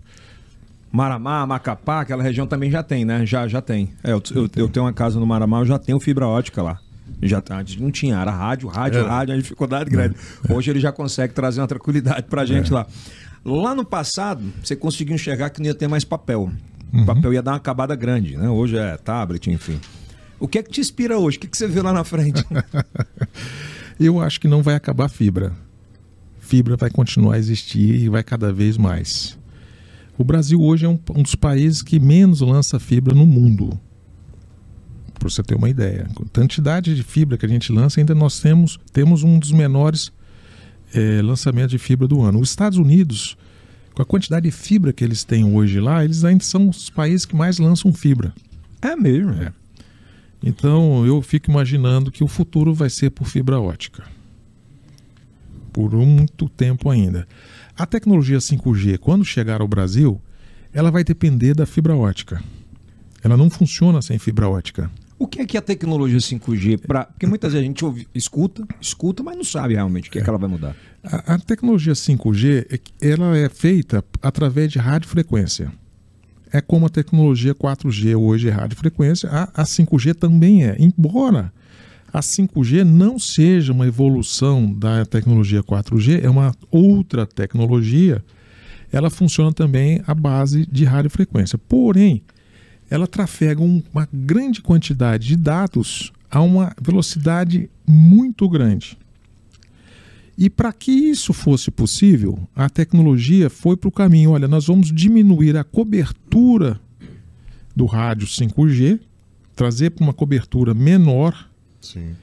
Maramá, Macapá, aquela região também já tem, né? Já, já tem. É, eu, eu, eu, tenho uma casa no Maramá, eu já tenho fibra ótica lá. Já tá, antes não tinha, era rádio, rádio, é. rádio, a dificuldade grande. É. Hoje ele já consegue trazer uma tranquilidade pra gente é. lá. Lá no passado, você conseguiu enxergar que não ia ter mais papel. Uhum. O papel ia dar uma acabada grande, né? Hoje é tablet, enfim. O que é que te inspira hoje? O que, que você vê lá na frente? Eu acho que não vai acabar a fibra. Fibra vai continuar a existir e vai cada vez mais. O Brasil hoje é um, um dos países que menos lança fibra no mundo para você ter uma ideia. A quantidade de fibra que a gente lança, ainda nós temos, temos um dos menores é, lançamentos de fibra do ano. Os Estados Unidos, com a quantidade de fibra que eles têm hoje lá, eles ainda são os países que mais lançam fibra. É mesmo? É. Então eu fico imaginando que o futuro vai ser por fibra ótica. Por muito tempo ainda. A tecnologia 5G, quando chegar ao Brasil, ela vai depender da fibra ótica. Ela não funciona sem fibra ótica. O que é que a tecnologia 5G, pra... porque muitas vezes a gente ouve, escuta, escuta, mas não sabe realmente o que é que ela vai mudar. A, a tecnologia 5G, é ela é feita através de radiofrequência. É como a tecnologia 4G hoje é radiofrequência, a, a 5G também é. Embora a 5G não seja uma evolução da tecnologia 4G, é uma outra tecnologia, ela funciona também à base de radiofrequência. Porém, ela trafega uma grande quantidade de dados a uma velocidade muito grande. E para que isso fosse possível, a tecnologia foi para o caminho: olha, nós vamos diminuir a cobertura do rádio 5G, trazer para uma cobertura menor Sim.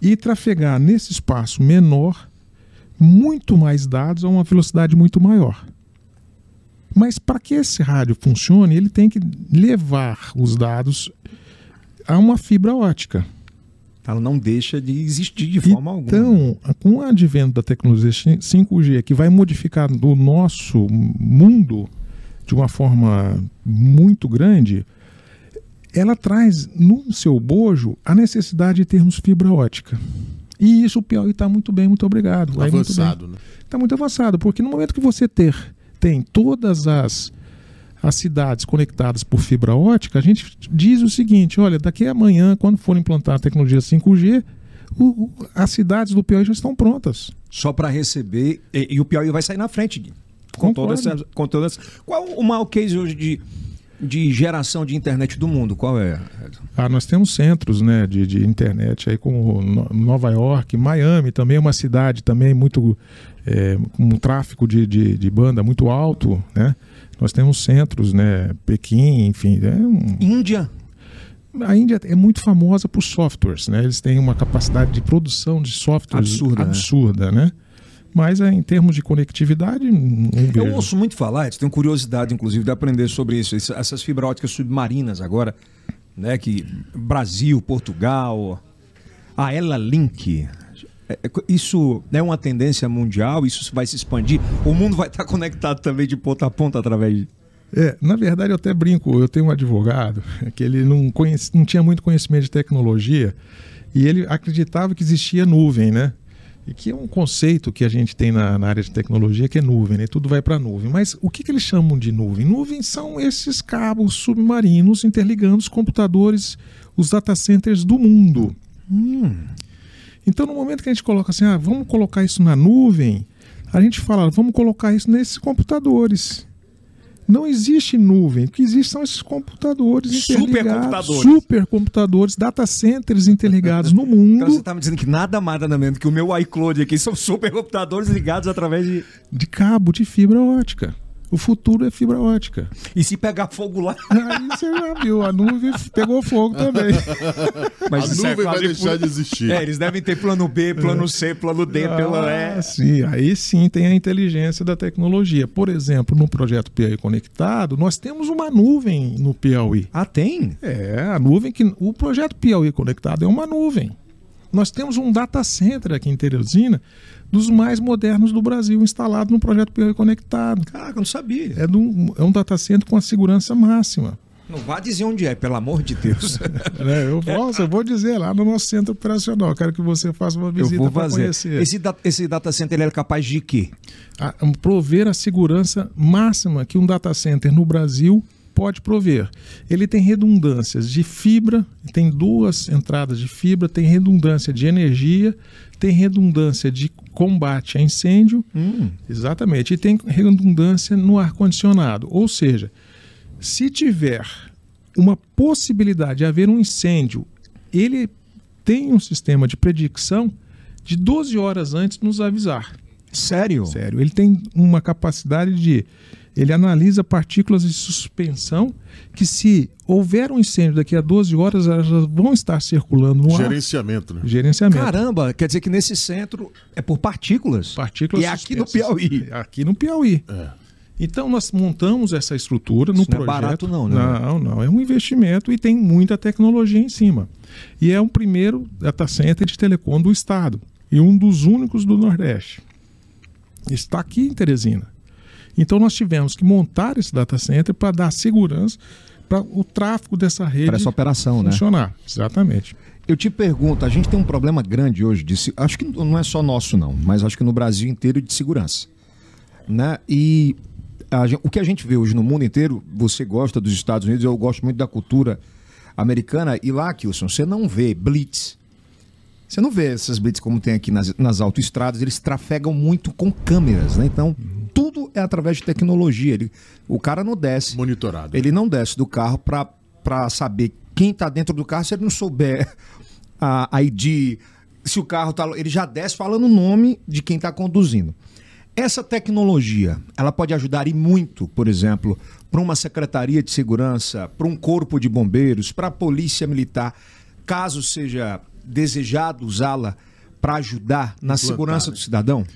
e trafegar nesse espaço menor muito mais dados a uma velocidade muito maior. Mas para que esse rádio funcione, ele tem que levar os dados a uma fibra ótica. Ela não deixa de existir de forma então, alguma. Então, com o advento da tecnologia 5G, que vai modificar o nosso mundo de uma forma muito grande, ela traz no seu bojo a necessidade de termos fibra ótica. E isso o Piauí está muito bem, muito obrigado. Avançado, né? Está muito avançado, porque no momento que você ter tem todas as, as cidades conectadas por fibra ótica, a gente diz o seguinte: olha, daqui a amanhã, quando for implantar a tecnologia 5G, o, as cidades do Piauí já estão prontas. Só para receber. E, e, o Piauí vai sair na frente, Gui, com todas, com todas. Qual o maior case hoje de, de geração de internet do mundo? Qual é? Ah, nós temos centros né, de, de internet aí como Nova York, Miami também é uma cidade também muito é, com um tráfego de, de, de, banda muito alto, né? Nós temos centros, né? Pequim, enfim. É um... Índia. A Índia é muito famosa por softwares, né? Eles têm uma capacidade de produção de softwares absurda, né? absurda né? né? Mas é, em termos de conectividade, Eu ouço muito falar, tenho curiosidade, inclusive, de aprender sobre isso. Essas fibra óticas submarinas agora, né? Que Brasil, Portugal, a Ela Link, isso é uma tendência mundial? Isso vai se expandir? O mundo vai estar conectado também de ponta a ponta através de. É, na verdade, eu até brinco. Eu tenho um advogado que ele não, conhece, não tinha muito conhecimento de tecnologia e ele acreditava que existia nuvem, né? E que é um conceito que a gente tem na, na área de tecnologia que é nuvem, né? Tudo vai para nuvem. Mas o que, que eles chamam de nuvem? Nuvem são esses cabos submarinos interligando os computadores, os data centers do mundo. Hum. Então, no momento que a gente coloca assim, ah, vamos colocar isso na nuvem, a gente fala, vamos colocar isso nesses computadores. Não existe nuvem, o que existe são esses computadores interligados, supercomputadores, supercomputadores data centers interligados no mundo. Então você está me dizendo que nada mais nada menos que o meu iCloud aqui são supercomputadores ligados através de de cabo de fibra ótica. O futuro é fibra ótica. E se pegar fogo lá? Aí você já viu, a nuvem pegou fogo também. Mas a nuvem vai deixar de existir. É, eles devem ter plano B, plano C, plano D, ah, pelo E. Sim, aí sim tem a inteligência da tecnologia. Por exemplo, no projeto Piauí Conectado, nós temos uma nuvem no Piauí. Ah, tem? É, a nuvem que. O projeto Piauí Conectado é uma nuvem. Nós temos um data center aqui em Teresina dos mais modernos do Brasil, instalado no projeto Piauí Conectado. Caraca, eu não sabia. É, do, é um data center com a segurança máxima. Não vá dizer onde é, pelo amor de Deus. é, eu, posso, eu vou dizer lá no nosso centro operacional. Quero que você faça uma visita para conhecer. Esse, da, esse data center ele é capaz de quê? A, prover a segurança máxima que um data center no Brasil pode prover. Ele tem redundâncias de fibra, tem duas entradas de fibra, tem redundância de energia, tem redundância de combate a incêndio, Hum. exatamente, e tem redundância no ar-condicionado. Ou seja, se tiver uma possibilidade de haver um incêndio, ele tem um sistema de predicção de 12 horas antes nos avisar. Sério? Sério, ele tem uma capacidade de. Ele analisa partículas de suspensão que, se houver um incêndio daqui a 12 horas, elas vão estar circulando no ar. Gerenciamento, né? Gerenciamento. Caramba, quer dizer que nesse centro é por partículas. Partículas E aqui no. Piauí. Aqui no Piauí. É. Então nós montamos essa estrutura no Isso não é projeto. barato não, né? Não, não. É um investimento e tem muita tecnologia em cima. E é o primeiro data center de telecom do estado. E um dos únicos do Nordeste. Está aqui em Teresina. Então nós tivemos que montar esse data center para dar segurança para o tráfego dessa rede Para essa operação, né? funcionar. Exatamente. Eu te pergunto, a gente tem um problema grande hoje de acho que não é só nosso não, mas acho que no Brasil inteiro de segurança, né? E a o que a gente vê hoje no mundo inteiro, você gosta dos Estados Unidos, eu gosto muito da cultura americana e lá, Kilson, você não vê blitz. Você não vê essas blitz como tem aqui nas, nas autoestradas, eles trafegam muito com câmeras, né? Então, tudo é através de tecnologia. Ele, o cara não desce. Monitorado. Ele não desce do carro para saber quem está dentro do carro se ele não souber a ID, se o carro tá. Ele já desce falando o nome de quem está conduzindo. Essa tecnologia, ela pode ajudar e muito, por exemplo, para uma secretaria de segurança, para um corpo de bombeiros, para a polícia militar, caso seja desejado usá-la para ajudar na Implantar, segurança do né? cidadão?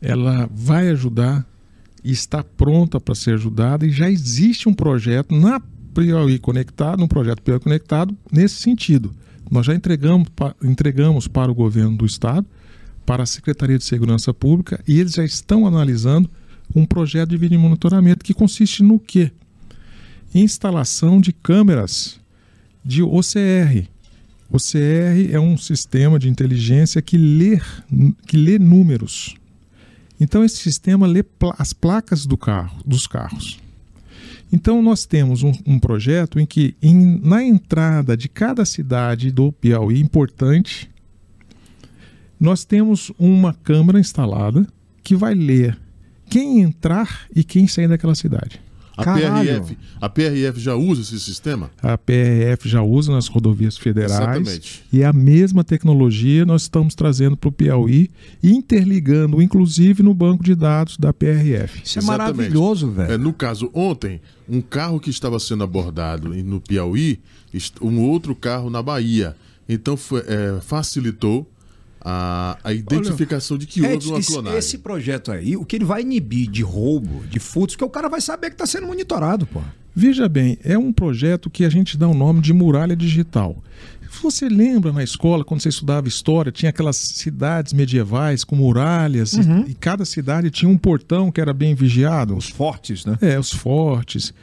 ela vai ajudar está pronta para ser ajudada e já existe um projeto na Piauí Conectado, um projeto Piauí Conectado nesse sentido. Nós já entregamos, entregamos para o governo do estado, para a Secretaria de Segurança Pública e eles já estão analisando um projeto de vídeo monitoramento que consiste no quê? Instalação de câmeras de OCR. OCR é um sistema de inteligência que lê, que lê números. Então esse sistema lê as placas do carro, dos carros. Então nós temos um, um projeto em que em- na entrada de cada cidade do Piauí importante, nós temos uma câmera instalada que vai ler quem entrar e quem sair daquela cidade. A Caralho. PRF, a PRF já usa esse sistema? A PRF já usa nas rodovias federais. Exatamente. E a mesma tecnologia nós estamos trazendo para o Piauí, interligando, inclusive, no banco de dados da PRF. Isso é Exatamente. maravilhoso, velho. É, no caso, ontem, um carro que estava sendo abordado no Piauí, um outro carro na Bahia. Então foi- é, facilitou a, a identificação de que É, houve uma esse, clonagem. esse projeto aí, o que ele vai inibir de roubo, de furtos, que o cara vai saber que está sendo monitorado, pô. Veja bem, é um projeto que a gente dá o nome de muralha digital. Você lembra na escola, quando você estudava história, tinha aquelas cidades medievais com muralhas, e- e, cada cidade tinha um portão que era bem vigiado? Os fortes, né? É, os fortes.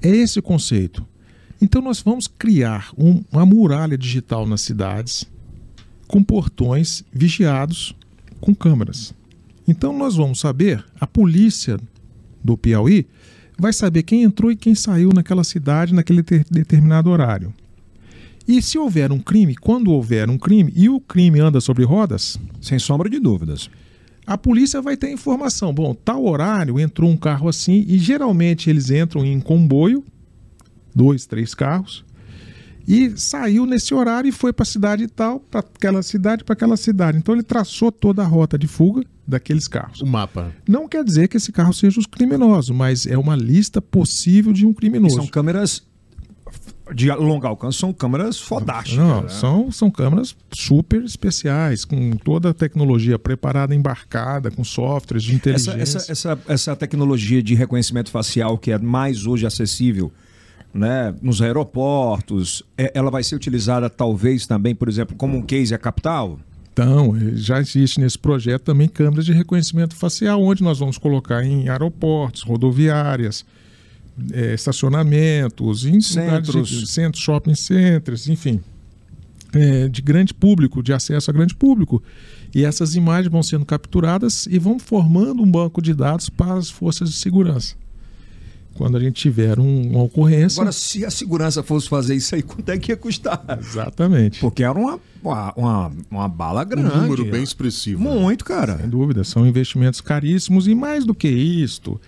É esse o conceito. Então nós vamos criar um- uma muralha digital nas cidades com portões vigiados com câmeras. Então nós vamos saber, a polícia do Piauí vai saber quem entrou e quem saiu naquela cidade naquele ter- determinado horário. E se houver um crime, quando houver um crime e o crime anda sobre rodas, Sem sombra de dúvidas. a polícia vai ter informação. Bom, tal horário entrou um carro assim, e geralmente eles entram em comboio, dois, três carros, e saiu nesse horário e foi para a cidade tal, para aquela cidade, para aquela cidade. Então ele traçou toda a rota de fuga daqueles carros. O mapa. Não quer dizer que esse carro seja os criminosos, mas é uma lista possível de um E criminoso. são câmeras de longo alcance, são câmeras fodásticas. Não, né? são, são câmeras super especiais, com toda a tecnologia preparada, embarcada, com softwares de Essa, inteligência. essa, essa, essa tecnologia de reconhecimento facial que é mais hoje acessível né, nos aeroportos, é- ela vai ser utilizada talvez também, por exemplo, como um case a capital? Então, eh, já existe nesse projeto também câmeras de reconhecimento facial, onde nós vamos colocar em aeroportos, rodoviárias, eh, estacionamentos, em Centros. de- centros, shopping centers, enfim, eh, de grande público, de acesso a grande público. E essas imagens vão sendo capturadas e vão formando um banco de dados para as forças de segurança. Quando a gente tiver um, uma ocorrência. Agora, se a segurança fosse fazer isso aí, quanto é que ia custar? Exatamente. Porque era uma, uma, uma, uma bala grande. Um número bem expressivo. né? Muito, cara. Sem dúvida, são investimentos caríssimos e mais do que isto,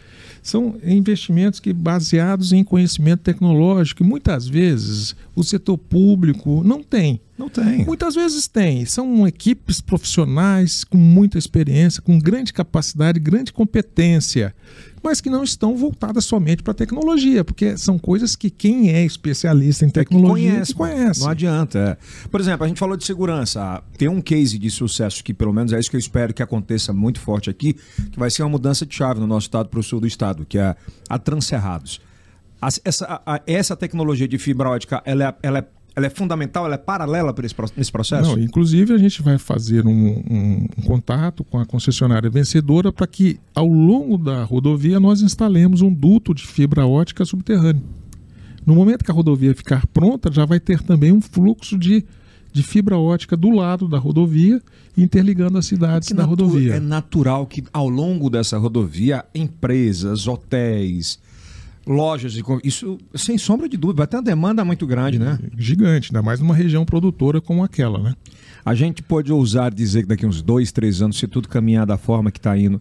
são investimentos que baseados em conhecimento tecnológico e muitas vezes o setor público não tem. Não tem. Muitas vezes tem. São equipes profissionais com muita experiência, com grande capacidade, grande competência, mas que não estão voltadas somente para a tecnologia, porque são coisas que quem é especialista em tecnologia conhece, conhece. Não adianta. é. Por exemplo, a gente falou de segurança. Tem um case de sucesso que, pelo menos, é isso que eu espero que aconteça muito forte aqui, que vai ser uma mudança de chave no nosso estado para o sul do estado, que é a Transcerrados. Essa, essa tecnologia de fibra ótica, ela é, ela é, ela é fundamental, ela é paralela para esse, nesse processo? Não, inclusive a gente vai fazer um, um- um contato com a concessionária vencedora para que ao longo da rodovia nós instalemos um duto de fibra ótica subterrâneo. No momento que a rodovia ficar pronta, já vai ter também um fluxo de, de fibra ótica do lado da rodovia, interligando as cidades da rodovia. É natural que ao longo dessa rodovia, empresas, hotéis, lojas, de isso sem sombra de dúvida, vai ter uma demanda muito grande, né? Gigante, ainda mais numa região produtora como aquela, né? A gente pode ousar dizer que daqui uns dois, três anos, se tudo caminhar da forma que está indo,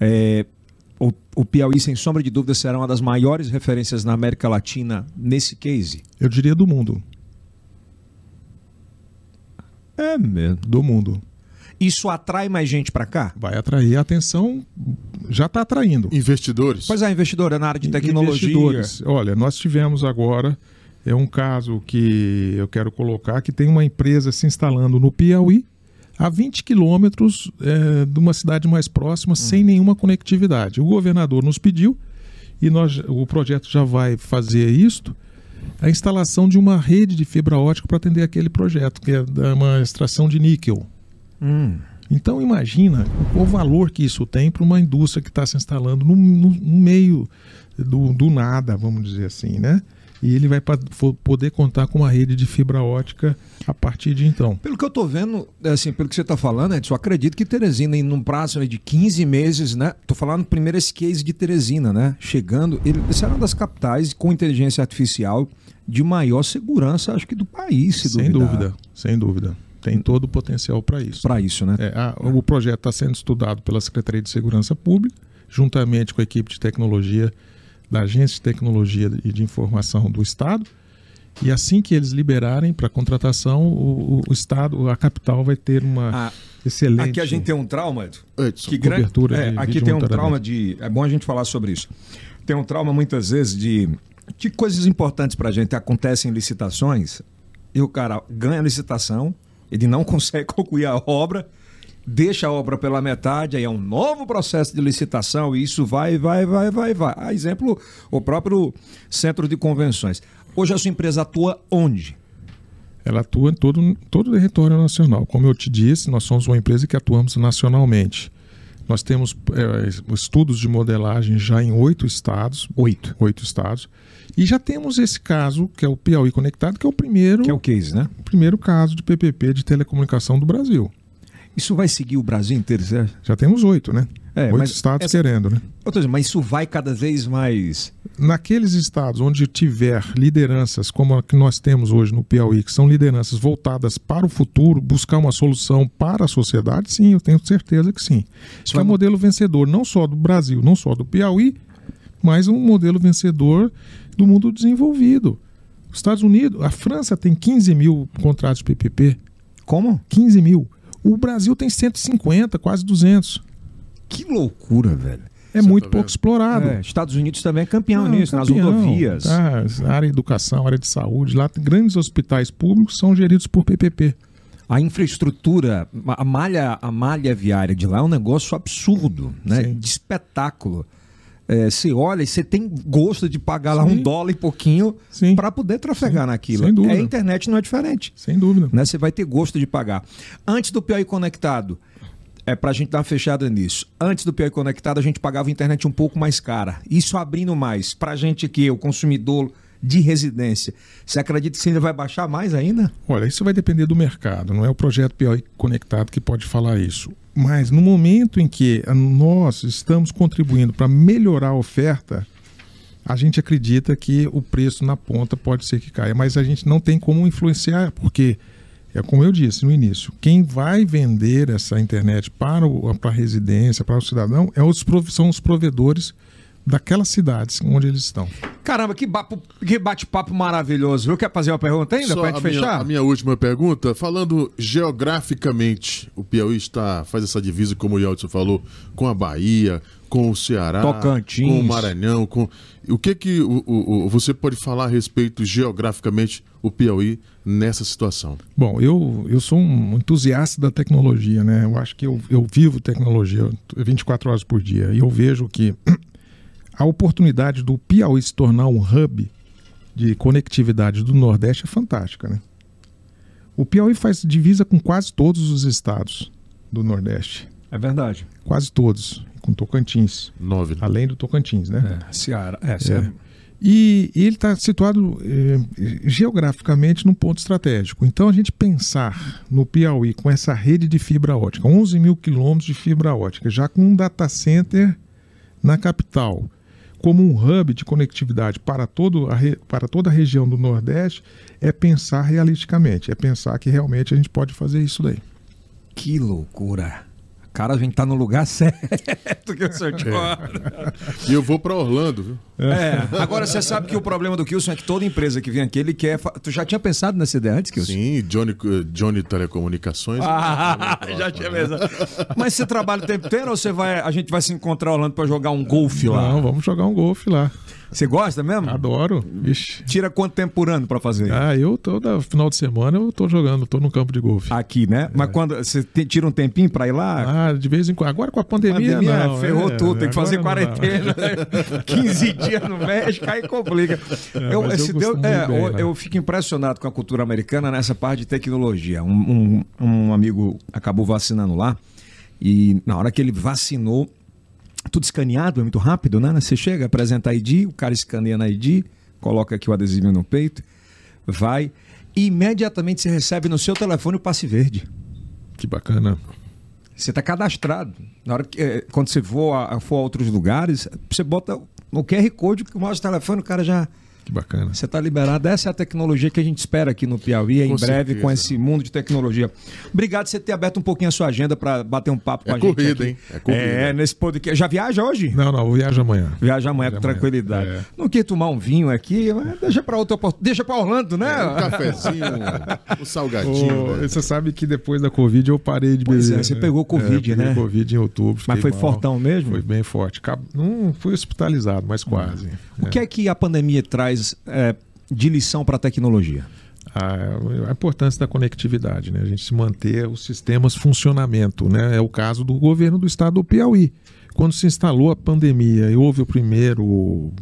é, o, o Piauí, sem sombra de dúvida, será uma das maiores referências na América Latina nesse case. Eu diria do mundo. É mesmo. Do mundo. Isso atrai mais gente para cá? Vai atrair a atenção, já está atraindo. Investidores? Pois é, investidora na área de tecnologia. Investidores. Olha, nós tivemos agora, é um caso que eu quero colocar, que tem uma empresa se instalando no Piauí, a 20 quilômetros é, de uma cidade mais próxima, sem nenhuma conectividade. O governador nos pediu, e nós, o projeto já vai fazer isto, a instalação de uma rede de fibra ótica para atender aquele projeto, que é da- uma extração de níquel. Hum. Então imagina o valor que isso tem para uma indústria que está se instalando no, no- no meio do, do nada, vamos dizer assim, né? E ele vai poder contar com uma rede de fibra ótica a partir de então. Pelo que eu tô vendo, assim, pelo que você tá falando, Edson, eu acredito que Teresina, em num prazo de 15 meses, né? Tô falando primeiro esse case de Teresina, né? Chegando, ele será uma das capitais com inteligência artificial de maior segurança, acho que do país, se sem dúvida, sem dúvida. Tem todo o potencial para isso. Para isso, né? É, a- o projeto está sendo estudado pela Secretaria de Segurança Pública, juntamente com a equipe de tecnologia da Agência de Tecnologia e de Informação do Estado. E assim que eles liberarem para contratação, o, o- o Estado, a capital vai ter uma Ah, excelente. Aqui a gente tem um trauma, Edson. Que grande, cobertura é, de aqui tem um trauma de. É bom a gente falar sobre isso. Tem um trauma muitas vezes de, de coisas importantes pra gente. Acontecem em licitações e o cara ganha a licitação, ele não consegue concluir a obra, deixa a obra pela metade, aí é um novo processo de licitação e isso vai, vai, vai, vai, vai. A exemplo, o próprio centro de convenções. Hoje a sua empresa atua onde? Ela atua em todo, todo o território nacional. Como eu te disse, nós somos uma empresa que atuamos nacionalmente. Nós temos eh, estudos de modelagem já em oito estados. Oito. Oito estados. E já temos esse caso, que é o Piauí Conectado, que é o primeiro, Que é o case, né? primeiro caso de PPP de telecomunicação do Brasil. Isso vai seguir o Brasil inteiro, certo? Já temos oito, né? É, oito estados essa- querendo, né? Outra coisa, mas isso vai cada vez mais. Naqueles estados onde tiver lideranças como a que nós temos hoje no Piauí, que são lideranças voltadas para o futuro, buscar uma solução para a sociedade, sim, eu tenho certeza que sim. Isso é um modelo vencedor não só do Brasil, não só do Piauí, mas um modelo vencedor do mundo desenvolvido. Os Estados Unidos, a França tem 15 mil contratos de PPP, Como? 15 mil. O Brasil tem 150, quase 200. Que loucura, velho. É Você muito tá pouco explorado. É, Estados Unidos também é campeão Não, nisso, campeão, nas rodovias. tá, área de educação, área de saúde, lá tem grandes hospitais públicos são geridos por PPP. A infraestrutura, a malha, a malha viária de lá é um negócio absurdo, né? Sim. De espetáculo. É, você olha e você tem gosto de pagar lá um Sim. dólar e pouquinho Sim. para poder trafegar Sim. naquilo. Sem dúvida. É, a internet não é diferente. Sem dúvida. né? Você vai ter gosto de pagar. Antes do Piauí Conectado, é pra gente dar uma fechada nisso. Antes do Piauí Conectado, a gente pagava a internet um pouco mais cara. Isso abrindo mais. Pra gente aqui, o consumidor de residência. Você acredita que ainda vai baixar mais ainda? Olha, isso vai depender do mercado, não é o projeto Piauí Conectado que pode falar isso. Mas no momento em que nós estamos contribuindo para melhorar a oferta, a gente acredita que o preço na ponta pode ser que caia, mas a gente não tem como influenciar, porque é como eu disse no início, quem vai vender essa internet para, o, para a residência, para o cidadão, é os, são os provedores daquelas cidades onde eles estão. Caramba, que, que bate-papo maravilhoso. Viu? Quer fazer uma pergunta ainda para a gente fechar? A minha última pergunta, falando geograficamente, o Piauí está, faz essa divisa, como o Yeltsin falou, com a Bahia, com o Ceará, Tocantins. com o Maranhão. Com... O que, que o, o, o, você pode falar a respeito geograficamente o Piauí nessa situação? Bom, eu, eu sou um entusiasta da tecnologia, né? Eu acho que eu, eu vivo tecnologia 24 horas por dia e eu vejo que a oportunidade do Piauí se tornar um hub de conectividade do Nordeste é fantástica, né? O Piauí faz divisa com quase todos os estados do Nordeste. É verdade. Quase todos, com Tocantins. Nove. Né? Além do Tocantins, né? É, Ceará. É, Ceará. É. E, e, ele está situado eh, geograficamente num ponto estratégico. Então, a gente pensar no Piauí com essa rede de fibra ótica, 11 mil quilômetros de fibra ótica, já com um data center na capital, como um hub de conectividade para, todo a, para toda a região do Nordeste é pensar realisticamente, é pensar que realmente a gente pode fazer isso daí. Que loucura! Cara, a gente tá no lugar certo que o senhor é. E eu vou para Orlando, viu? É. Agora você sabe que o problema do Kilson é que toda empresa que vem aqui, ele quer. Tu já tinha pensado nessa ideia antes, Kilson? Sim, Johnny, eh, Johnny Telecomunicações. Ah, já tinha pensado. Mas você trabalha o tempo inteiro ou você vai, a gente vai se encontrar Orlando para jogar um golfe lá? Não, vamos jogar um golfe lá. Você gosta mesmo? Adoro. Ixi. Tira quanto tempo por ano para fazer? Ah, eu toda final de semana eu tô jogando, tô no campo de golfe. Aqui, né? É. Mas quando você tira um tempinho para ir lá? Ah, de vez em quando. Agora com a pandemia, pandemia não, ferrou é, tudo, tem que fazer quarentena. 15 dias no México, aí complica. É, eu, eu, deu, é, bem, né? eu, fico impressionado com a cultura americana nessa parte de tecnologia. Um, um, um amigo acabou vacinando lá e na hora que ele vacinou tudo escaneado, é muito rápido, né? Você chega, apresenta a ID, o cara escaneia na ID, coloca aqui o adesivo no peito, vai, e imediatamente você recebe no seu telefone o passe verde. Que bacana. Você está cadastrado. Na hora que, é, quando você for a, for a outros lugares, você bota no QR Code que mostra o telefone, o cara já que bacana. Você está liberado. Essa é a tecnologia que a gente espera aqui no Piauí, com em breve, certeza. com esse mundo de tecnologia. Obrigado por você ter aberto um pouquinho a sua agenda para bater um papo é com a corrida, gente. Aqui. Hein? É corrida, É, nesse podcast. Já viaja hoje? Não, não, viaja amanhã. Viaja amanhã viaja com amanhã. tranquilidade. É. Não quer tomar um vinho aqui, deixa para outro Deixa para Orlando, né? É, um cafezinho, um salgadinho. né? Você sabe que depois da Covid eu parei de beber. É, você pegou Covid, é, né? Covid em outubro. Mas foi mal. fortão mesmo? Foi bem forte. Não fui hospitalizado, mas quase. O que é que a pandemia traz é, de lição para a tecnologia? A, a, importância da conectividade, né? a gente se manter os sistemas funcionamento. Né? É o caso do governo do estado do Piauí. Quando se instalou a pandemia e houve o primeiro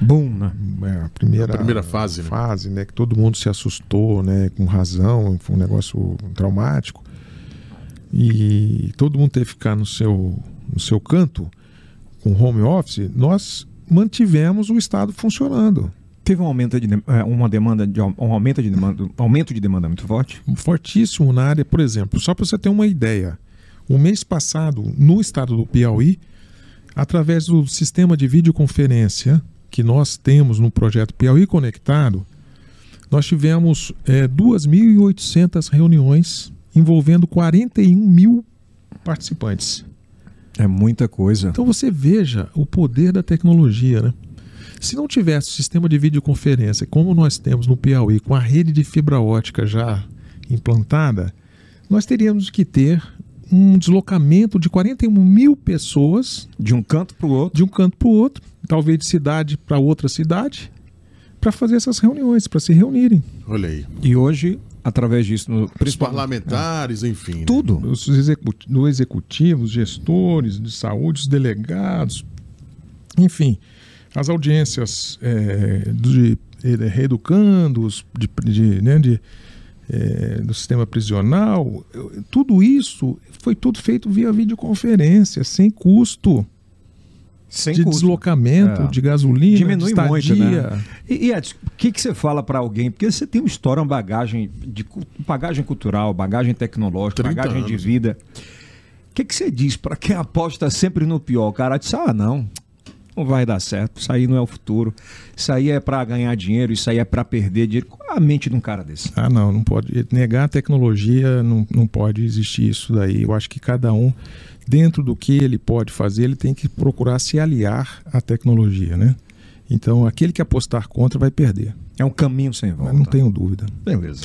boom, né? É, a primeira, a primeira fase, fase né? né? que todo mundo se assustou, né? com razão, foi um negócio traumático. E todo mundo teve que ficar no seu, no seu canto, com home office, nós mantivemos o estado funcionando. Teve um aumento de é, uma demanda de um aumento de demanda, aumento de demanda muito forte? Fortíssimo na área, por exemplo, só para você ter uma ideia. O mês passado, no estado do Piauí, através do sistema de videoconferência que nós temos no projeto Piauí Conectado, nós tivemos é, 2.800 reuniões envolvendo 41 mil participantes. É muita coisa. Então você veja o poder da tecnologia, né? Se não tivesse o sistema de videoconferência, como nós temos no Piauí, com a rede de fibra ótica já implantada, nós teríamos que ter um deslocamento de 41 mil pessoas. De um canto para o outro. De um canto para o outro, talvez de cidade para outra cidade, para fazer essas reuniões, para se reunirem. Olha aí. E hoje, através disso. No, os parlamentares, é. enfim. Né? Tudo. Né? Os executivos, executivos, gestores de saúde, os delegados, enfim as audiências é, de, de reeducandos, de, de, né, de é, do sistema prisional, tudo isso foi tudo feito via videoconferência, sem custo. Sem de custo. deslocamento, é. de gasolina, Diminui de muito, né? E, e Edson, o que, que você fala para alguém? Porque você tem uma história, uma bagagem, de, bagagem cultural, bagagem tecnológica, bagagem anos. de vida. O que, que você diz para quem aposta sempre no pior? O cara diz, ah, não, Não vai dar certo. Isso aí não é o futuro. Isso aí é para ganhar dinheiro, isso aí é para perder dinheiro. Qual a mente de um cara desse? Ah, não, não pode. Negar a tecnologia, não, não pode existir isso daí. Eu acho que cada um, dentro do que ele pode fazer, ele tem que procurar se aliar à tecnologia, né? Então, aquele que apostar contra vai perder. É um caminho sem volta. Mas não tenho dúvida. Beleza.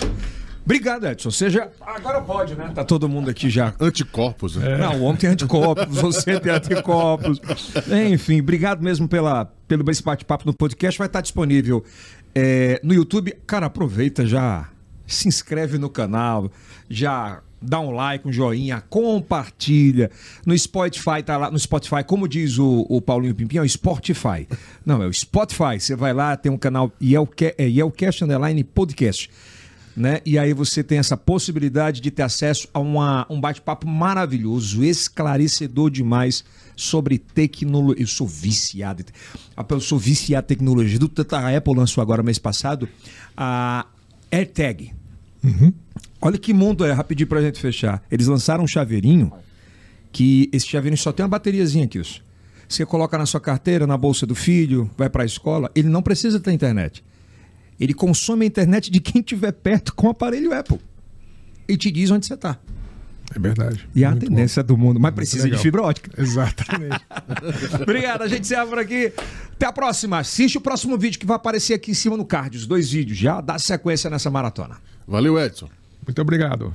Obrigado, Edson. Seja. Agora pode, né? Tá todo mundo aqui já. Anticorpos, né? Não, o homem tem anticorpos, você tem anticorpos. Enfim, obrigado mesmo pela, pelo esse bate-papo no podcast. Vai estar disponível é, no YouTube. Cara, aproveita já. Se inscreve no canal, já dá um like, um joinha, compartilha. No Spotify, tá lá. No Spotify, como diz o, o Paulinho Pimpinho, é o Spotify. Não, é o Spotify. Você vai lá, tem um canal Yelcast, é, Yelcast Underline Podcast. Né? E aí você tem essa possibilidade de ter acesso a uma, um bate-papo maravilhoso, esclarecedor demais sobre tecnologia. Eu sou viciado. Eu sou viciado em tecnologia. A Apple lançou agora mês passado a AirTag. Uhum. Olha que mundo é, rapidinho pra gente fechar. Eles lançaram um chaveirinho que esse chaveirinho só tem uma bateriazinha aqui. Você coloca na sua carteira, na bolsa do filho, vai para a escola, ele não precisa ter internet. Ele consome a internet de quem estiver perto com o aparelho Apple. E te diz onde você está. É verdade. E a tendência bom. do mundo, mas precisa legal. de fibra ótica. Exatamente. Obrigado, a gente se abre aqui. Até a próxima. Assiste o próximo vídeo que vai aparecer aqui em cima no card, os dois vídeos. Já dá sequência nessa maratona. Valeu, Edson. Muito obrigado.